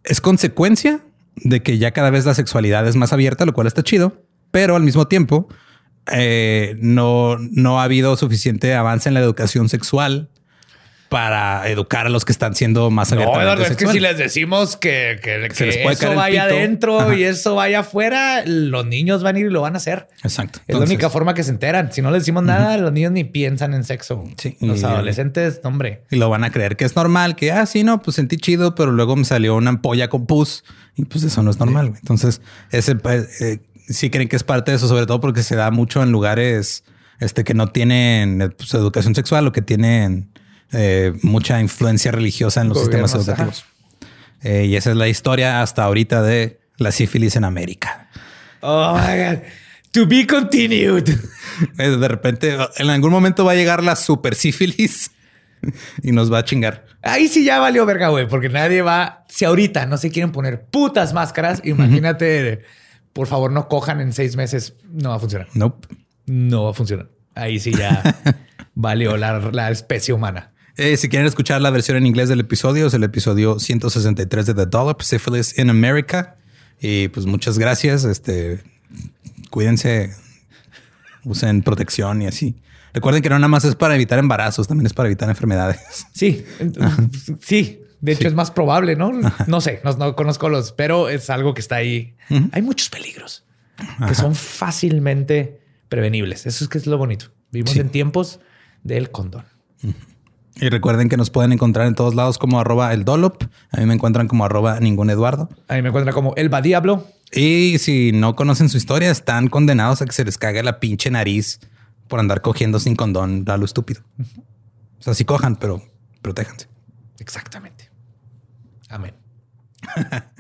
Speaker 1: Es consecuencia de que ya cada vez la sexualidad es más abierta, lo cual está chido, pero al mismo tiempo eh, no, no ha habido suficiente avance en la educación sexual para educar a los que están siendo más abiertos.
Speaker 2: No, es que si les decimos que, que, eso vaya adentro y eso vaya afuera, los niños van a ir y lo van a hacer.
Speaker 1: Exacto.
Speaker 2: Es la única forma que se enteran. Si no les decimos nada, los niños ni piensan en sexo.
Speaker 1: Sí.
Speaker 2: Los adolescentes, hombre.
Speaker 1: Y lo van a creer que es normal, que, ah, sí, no, pues sentí chido, pero luego me salió una ampolla con pus y pues eso no es normal. Entonces, ese pues, eh, sí creen que es parte de eso, sobre todo porque se da mucho en lugares este, que no tienen pues, educación sexual o que tienen eh, mucha influencia religiosa en los sistemas educativos. Eh, y esa es la historia hasta ahorita de la sífilis en América.
Speaker 2: Oh my God. To be continued.
Speaker 1: Eh, de repente, en algún momento va a llegar la super sífilis y nos va a chingar.
Speaker 2: Ahí sí ya valió verga, güey, porque nadie va. Si ahorita no se quieren poner putas máscaras, imagínate, por favor, no cojan en seis meses. No va a funcionar.
Speaker 1: Nope.
Speaker 2: No va a funcionar. Ahí sí ya valió la especie humana.
Speaker 1: Eh, si quieren escuchar la versión en inglés del episodio, es el episodio 163 de The Dollop, Syphilis in America. Y pues muchas gracias. Este, cuídense, usen protección y así. Recuerden que no nada más es para evitar embarazos, también es para evitar enfermedades.
Speaker 2: Sí, sí. De hecho, es más probable, ¿no? No sé, no, conozco los, pero es algo que está ahí. Hay muchos peligros que son fácilmente prevenibles. Eso es que es lo bonito. Vivimos en tiempos del condón.
Speaker 1: Y recuerden que nos pueden encontrar en todos lados como arroba el Dolop. A mí me encuentran como arroba ningún Eduardo.
Speaker 2: A mí me encuentran como el Diablo.
Speaker 1: Y si no conocen su historia, están condenados a que se les cague la pinche nariz por andar cogiendo sin condón a lo estúpido. O sea, sí cojan, pero protéjanse.
Speaker 2: Exactamente. Amén.